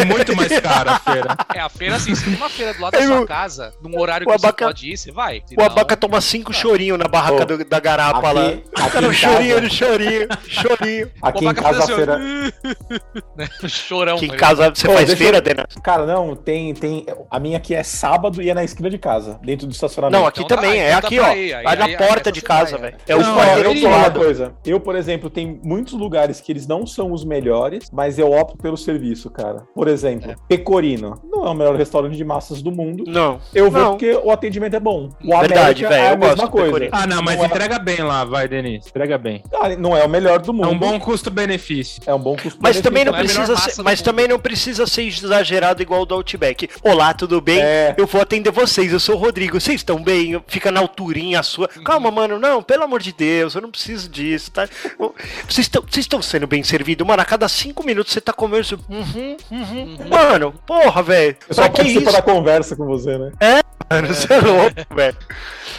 É muito mais caro a feira. É, a feira assim, se tem uma feira do lado da sua o- casa, num horário o que você abaca- pode ir, você vai. O Senão- abaca toma cinco chorinhos na barraca Ô, do- da garapa lá. aqui- aqui Cara, em chorinho, casa- chorinho, chorinho. Aqui O em casa a assim, feira. Chorão. Aqui em velho. casa você faz feira, eu- Dena? Cara, não, tem, tem. A minha aqui é sábado e é na esquina de casa, dentro do estacionamento. Não, aqui Então também, tá, é então dá aqui, ó. aí- Vai na aí- aí porta é de pra casa, velho. É o quarteirão do uma lado. coisa. Eu, por exemplo, tem muitos lugares que eles não são os melhores, mas eu opto pelo serviço, cara. Por exemplo, Pecorino. Não é o melhor restaurante de massas do mundo. Não. Eu vou Não. porque o atendimento é bom. O Verdade, América velho, é a mesma coisa. Ah, não, mas Não é- entrega bem lá, vai, Denise. Entrega bem. Ah, Não é o melhor do mundo. É um bom custo-benefício. É um bom custo Mas também não Não é precisa ser, mas também não precisa ser exagerado igual o do Outback. Olá, tudo bem? É. Eu vou atender vocês. Eu sou o Rodrigo. Vocês estão bem? Fica na alturinha a sua. Calma, mano. Não, pelo amor de Deus, eu não preciso disso, tá? Vocês estão vocês estão sendo bem servidos, mano. A cada cinco minutos você tá comendo isso. Uhum, uhum. Mano, porra, velho. Eu só que participo isso? da conversa com você, né? Mano, você é louco, velho.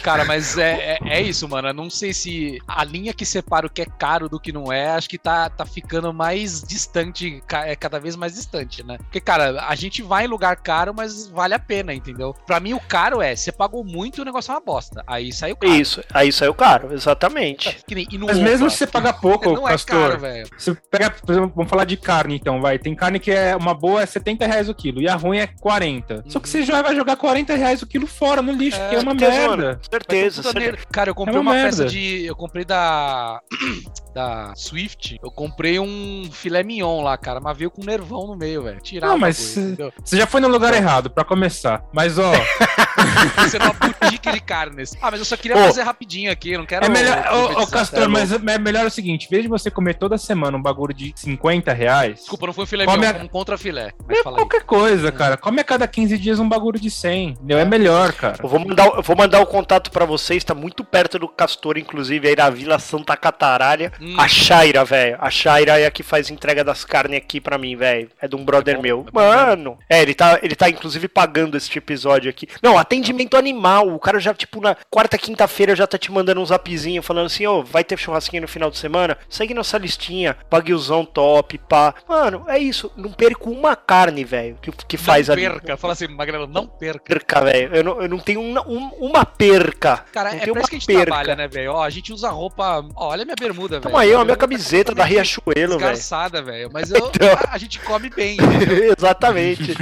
Cara, mas é, é, é isso, mano. Eu não sei se a linha que separa o que é caro do que não é, acho que tá, tá ficando mais distante, é cada vez mais distante, né? Porque, cara, a gente vai em lugar caro, mas vale a pena, entendeu? Pra mim, o caro é, você pagou muito e o negócio é uma bosta. Aí saiu caro. Isso, aí saiu caro, exatamente. Nem- e Mas mesmo se você pagar pouco, não é Castor, caro, velho. você pega, por exemplo, vamos falar de carne então, vai. Tem carne que é uma boa é 70 reais o quilo e a ruim é 40. Só que você já vai jogar 40 reais o quilo fora no lixo, É, que é uma certeza, merda. Certeza, certeza. Cara, eu comprei É uma uma, peça de. Eu comprei da. Da Swift. Eu comprei um filé mignon lá, cara. Mas veio com um nervão no meio, velho. Tirar Não, mas? Você já foi no lugar errado, pra começar. Mas, ó, Você é uma boutique de carnes. Ah, mas eu só queria Ô, fazer rapidinho aqui. Eu não quero. é melhor. Ô, ô. Castor, mas é melhor o seguinte: em vez de você comer toda semana um bagulho de 50 reais. Desculpa, não foi filé Come mignon, a- um contra filé. Mas É fala aí. qualquer coisa, cara. Come a cada 15 dias um bagulho de 100. Entendeu? É melhor, cara. Eu vou mandar, eu vou mandar o contato pra vocês, tá muito perto do Castor, inclusive, aí na Vila Santa Cataralha. Hum. A Shaira, velho. A Shaira é a que faz entrega das carnes aqui pra mim, velho. É de um brother É bom, meu. é bom Mano. É, ele tá, ele tá inclusive pagando este episódio aqui. Não, atendimento animal. O cara já, tipo, na quarta, quinta-feira já tá te mandando um zapzinho falando assim, ô, vai ter churrasquinho no final de semana? Segue nossa listinha. Baguilzão top, pá. Mano, é isso. Não perco uma carne, velho, que, que faz não ali. perca. Fala assim, Magrelo, não perca. Perca, velho. Eu não, eu não tenho uma, um- uma perca. Cara, não é pra isso que a gente perca. trabalha, né, velho? Ó, a gente usa roupa. Ó, olha a minha bermuda, velho. Toma aí, ó, minha tá camiseta da Riachuelo, velho. Desgarçada, velho. Mas eu, Então. a, a gente come bem? Exatamente.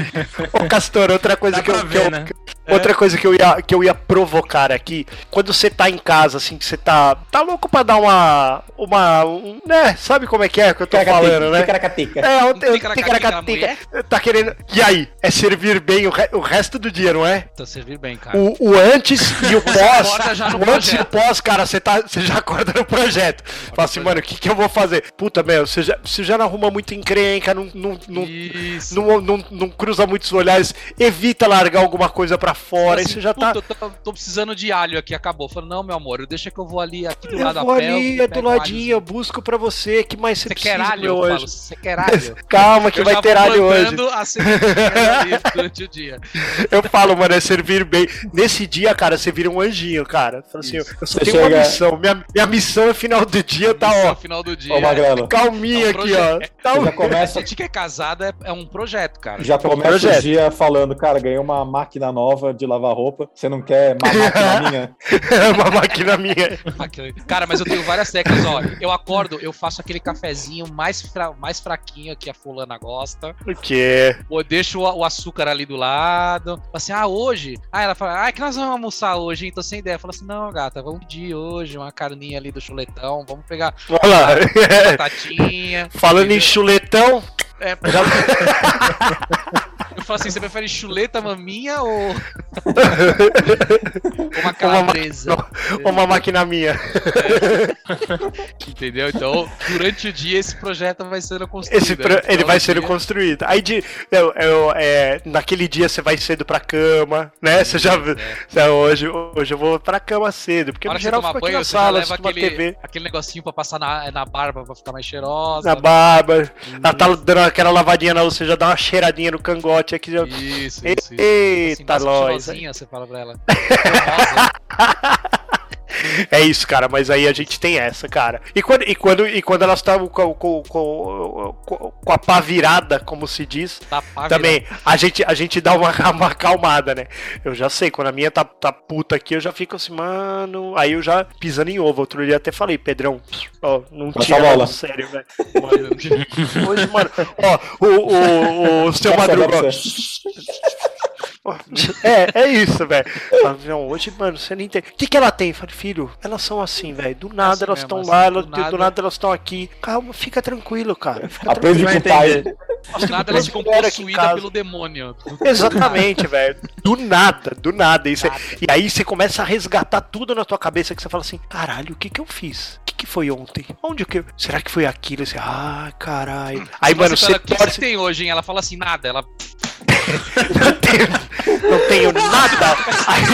Ô, Castor, outra coisa Dá que eu, pra que ver, eu- né? Outra coisa que eu ia que eu ia provocar aqui, quando você tá em casa assim, que você tá tá louco pra dar uma uma, um, né, sabe como é que é que eu tô falando, né? Ticaracateca. É, Ticaracatica da ticaracatica, tá querendo. E aí, é servir bem o, re- o resto do dia, não é? Tá servir bem, cara. O, o antes e o pós. o antes e o projeto. pós, cara, você, tá, você já acorda no projeto. Fala assim, mano, o que, que eu vou fazer? Puta, meu, você já, você já não arruma muito encrenca, não, não, não, Isso. não, não, não cruza muitos olhares, evita largar alguma coisa pra fora, Assim, e você já tá. "Puta, eu tô, tô precisando de alho aqui, acabou. Falei, não, meu amor, deixa que eu vou ali aqui do Eu lado vou a pé. ali, é do ladinho, eu alhozinho." busco pra você. que mais você, Você precisa, quer alho? anjo? falo, você quer alho? Calma, que Eu vai já ter vou alho hoje. a durante o dia. Eu falo, mano, é servir bem. Nesse dia, cara, você vira um anjinho, cara. Fala assim, Isso. eu só Você tenho uma chega- missão. Minha, minha missão é final do dia, tá, ó. No final do dia. Ô, Magrelo, Calminha É um aqui, ó. Tá você já A começa, gente que é casado é, é um projeto, cara. já começa projeto. o dia falando, cara, ganhei uma máquina nova de lavar roupa, você não quer uma máquina minha? É uma máquina minha. Cara, mas eu tenho várias técnicas, ó. Eu acordo, eu faço aquele cafezinho mais, fra- mais fraquinho que a fulana gosta. O quê? Eu deixo o, açúcar ali do lado. Falo Assim, ah, hoje? Ah, ela fala, ah, que nós vamos almoçar hoje, hein? Tô sem ideia. Fala assim, não, gata, vamos pedir hoje uma carninha ali do chuletão, vamos pegar Olha lá. batatinha. Falando em chuletão, É, eu falo assim, você prefere chuleta maminha ou. ou uma calabresa? uma máquina minha. Entendeu? Então, durante o dia, esse projeto vai sendo construído. Esse pro- né? ele Então, vai no sendo dia- construído. Aí de, eu, eu, é, naquele dia você vai cedo pra cama, né? Você já. É. Você, hoje, hoje eu vou pra cama cedo, porque no geral fico aqui na sala, leva aquele, TV. aquele negocinho pra passar na, na barba pra ficar mais cheirosa. Na barba, ela tá dando aquela lavadinha na você já dá uma cheiradinha no cangote aqui. Já... Isso, isso, isso. Eita, assim, nós. você fala pra ela. É isso, cara, mas aí a gente tem essa, cara. E quando, e quando, e quando elas estavam com, com, com, com, a pá virada, como se diz, Tá também a gente, a gente dá uma, uma acalmada, né? Eu já sei, quando a minha tá, tá puta aqui, eu já fico assim, mano. Aí eu já pisando em ovo. Outro dia até falei, Pedrão, ó, não Passa tira a bola. sério, velho. Hoje, mano, ó, o, o, o seu Passa, madruga. passa. É, é isso, velho. Não, hoje, mano, você não entende. O que, que ela tem? Falei, filho, elas são assim, velho. Do nada assim elas estão assim, lá, do elas, do nada. nada, elas estão aqui. Calma, fica tranquilo, cara. Fica Aprende Vai com o pai. Do nada elas ficam possuídas pelo demônio. Exatamente, velho. Do nada, do nada. E, cê- Nada. e aí você começa a resgatar tudo na tua cabeça que você fala assim: caralho, o que que eu fiz? O que, que foi ontem? Onde que eu... Será que foi aquilo? Você, ah, caralho. Aí, Mas mano, você o que você torce. tem hoje, hein? Ela fala assim, nada. Ela Não tenho, não tenho nada. Aí-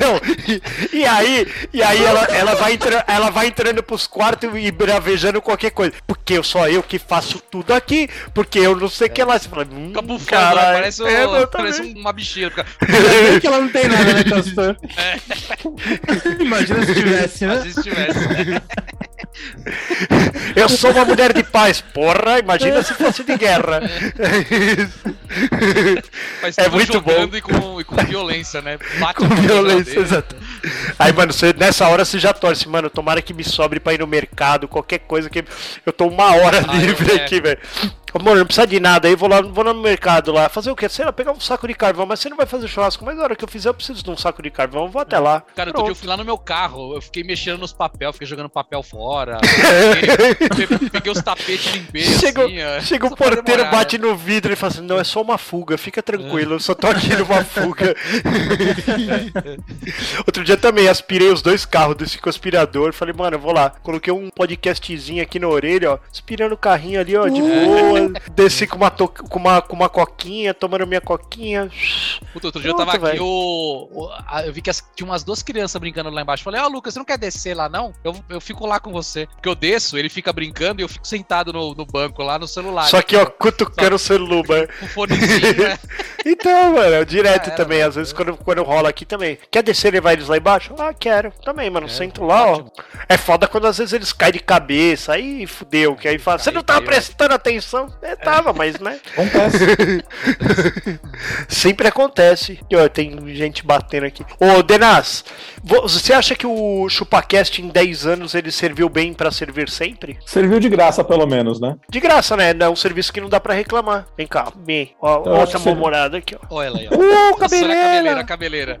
não, e, e aí, e aí ela, ela, vai entra, ela vai entrando pros quartos e bravejando qualquer coisa. Porque eu só eu que faço tudo aqui, porque eu não sei o que lá. Você fala, hum, fica bufando, caralho. né? parece, um, É, eu parece uma bicheira. Fica... que ela não tem nada, né, Castor? Imagina se tivesse, né? Às vezes tivesse. Eu sou uma mulher de paz, porra, imagina se fosse de guerra. Mas É tudo muito jogando E com, e com violência, né? Bate Com violência, exato. Aí, mano, você- nessa hora você já torce, mano. Tomara que me sobre pra ir no mercado, qualquer coisa que. Eu tô uma hora Ah, livre é. aqui, velho. Mano, não precisa de nada. Aí vou lá, vou no mercado lá. Fazer o quê? Sei lá, pegar um saco de carvão. Mas você não vai fazer churrasco. Mas na hora que eu fizer, eu preciso de um saco de carvão. Vou até lá. Cara, outro dia eu fui lá no meu carro, eu fiquei mexendo nos papéis, fiquei jogando papel fora. peguei, peguei os tapetes, limpei Chega, assim. ó. chega o porteiro, demorar, bate no vidro e fala assim: Não, é só uma fuga, fica tranquilo, eu só tô aqui numa fuga. Outro dia também aspirei os dois carros desse com aspirador. Falei, mano, eu vou lá. Coloquei um podcastzinho aqui na orelha, ó, aspirando o carrinho ali, ó, de boa. Desci com uma, to- com, uma, com uma coquinha, tomando minha coquinha. Puta, outro dia eu Pronto, tava aqui, velho. o, eu vi que as- tinha umas duas crianças brincando lá embaixo. Falei, ó, Lucas, você não quer descer lá, não? Eu, eu fico lá com você. Porque eu desço, ele fica brincando e eu fico sentado no, no banco lá no celular. Só que, ó, cutucando o celular. Com o fonezinho, né? Então, mano, é direto era, também. mano. Às vezes quando, quando rola aqui também. Quer descer e levar eles lá embaixo? Ah, quero. Também, mano. É, Sento lá, ó. ótimo. É foda quando às vezes eles caem de cabeça. Aí fudeu. Que aí fala, você não tava caiu. prestando atenção? É, tava, mas né? Acontece. Sempre acontece. E, ó, tem gente batendo aqui. Ô, Denas, vo- você acha que o ChupaCast em 10 anos ele serviu bem pra servir sempre? Serviu de graça, pelo menos, né? De graça, né? É um serviço que não dá pra reclamar. Vem cá, vem. Ó, Eu você- mal-humorada aqui, ó. Olha ela aí, ó. Uh, cabeleira, a cabeleira! cabeleira.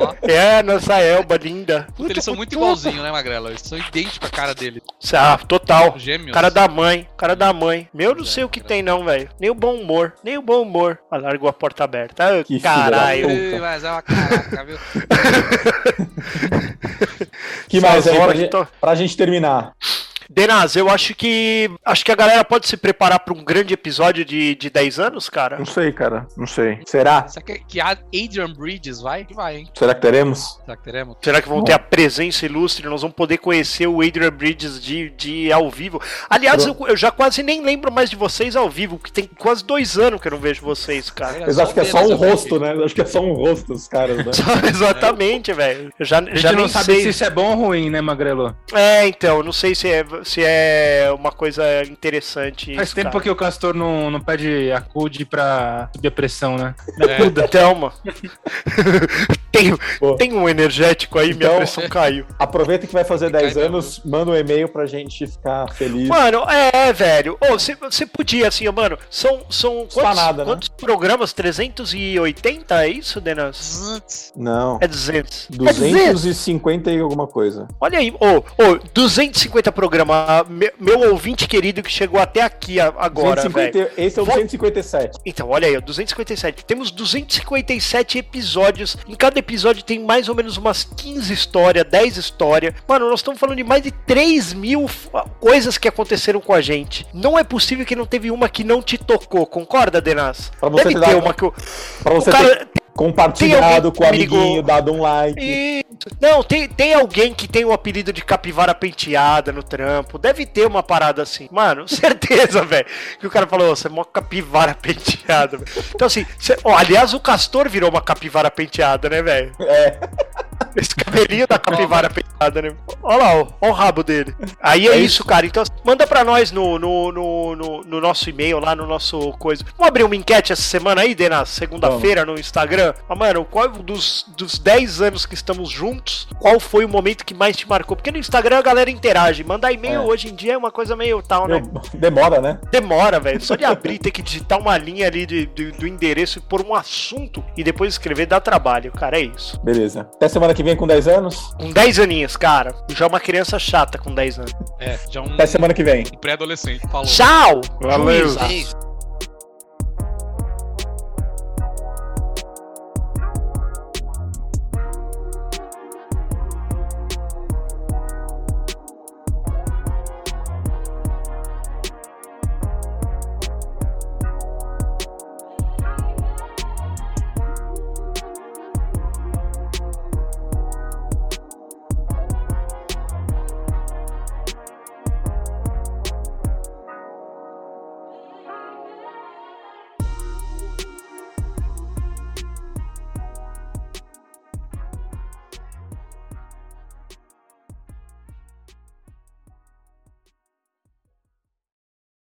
Ó. É, nossa Elba, linda. Puta, eles são muito igualzinhos, né, Magrela? Eles são idênticos a cara dele. Ah, total. Gêmeos. Cara da mãe, cara da mãe. Meu, não sei o que tem não, velho. Nem o bom humor, nem o bom humor. Ah, largou a porta aberta. Ah, Que caralho. Mas é uma caraca, viu? que mais aí pra tô- pra gente terminar? Denaz, eu acho que acho que a galera pode se preparar para um grande episódio de, de 10 anos, cara. Não sei, cara. Não sei. Será? Será que, que a Adrian Bridges vai? Que vai, hein? Será que teremos? Será que teremos? Será que vão ter a presença ilustre? Nós vamos poder conhecer o Adrian Bridges de, de ao vivo. Aliás, eu, eu já quase nem lembro mais de vocês ao vivo, que tem quase dois anos que eu não vejo vocês, cara. Eles acham que é só um rosto, né? Acho que é só um rosto os caras, né? Exatamente, velho. Eu já, A gente já não sabe sei. se isso é bom ou ruim, né, Magrelo? É, então, não sei se é, se é uma coisa interessante. Faz isso, tempo cara. que o Castor não, não pede acude pra subir a pressão, né? É, mano. tem, Pô. tem um energético aí, minha Então- pressão caiu. Aproveita que vai fazer 10 Cai anos, manda um e-mail pra gente ficar feliz. Mano, é, velho. Você podia, assim, ó, mano, são, são quantos, nada, né? quantos programas? 380, é isso, Denas? Não. É 200. É 200. 250 e alguma coisa. Olha aí, ô, ô, 250 programas. Me- Meu, ouvinte querido que chegou até aqui agora, 250 velho. esse é o Vou- 257. Então, olha aí, ó, 257. Temos 257 episódios. Em cada episódio tem mais ou menos umas 15 histórias, 10 histórias. Mano, nós estamos falando de mais de 3 mil f- coisas que aconteceram com a gente. Não é possível que não teve uma que não te tocou, concorda, Denas? Pra você Deve ter ter dado- uma que eu... Pra você o ter cara... compartilhado tem com o amiguinho, dado um like. Isso. Não, tem, tem alguém que tem o apelido de capivara penteada no trampo. Deve ter uma parada assim. Mano, certeza, velho. Que o cara falou, "Ô, você é mó capivara penteada. velho." Então, assim, cê- aliás, o Castor virou uma capivara penteada, né, velho? É. Esse cabelinho da capivara penteada, né? Olha lá, ó, ó o rabo dele. Aí é, É isso, cara. Então, manda pra nós no, no, no, no- no nosso e-mail, lá no nosso coisa. Vamos abrir uma enquete essa semana aí, Denas? Segunda-feira no Instagram. Ah, mano, qual dos, dos 10 anos que estamos juntos, qual foi o momento que mais te marcou? Porque no Instagram a galera interage. Mandar e-mail É. hoje em dia é uma coisa meio tal, né? Demora, né? Demora, velho. Só de abrir, ter que digitar uma linha ali de, de- do endereço e pôr um assunto e depois escrever dá trabalho. Cara, é isso. Beleza. Até semana que vem com 10 anos? Com 10 aninhos, cara. Já é uma criança chata com 10 anos. É, já um, Até semana que vem. um pré-adolescente. Falou. Tchau! Valeu. Beijo.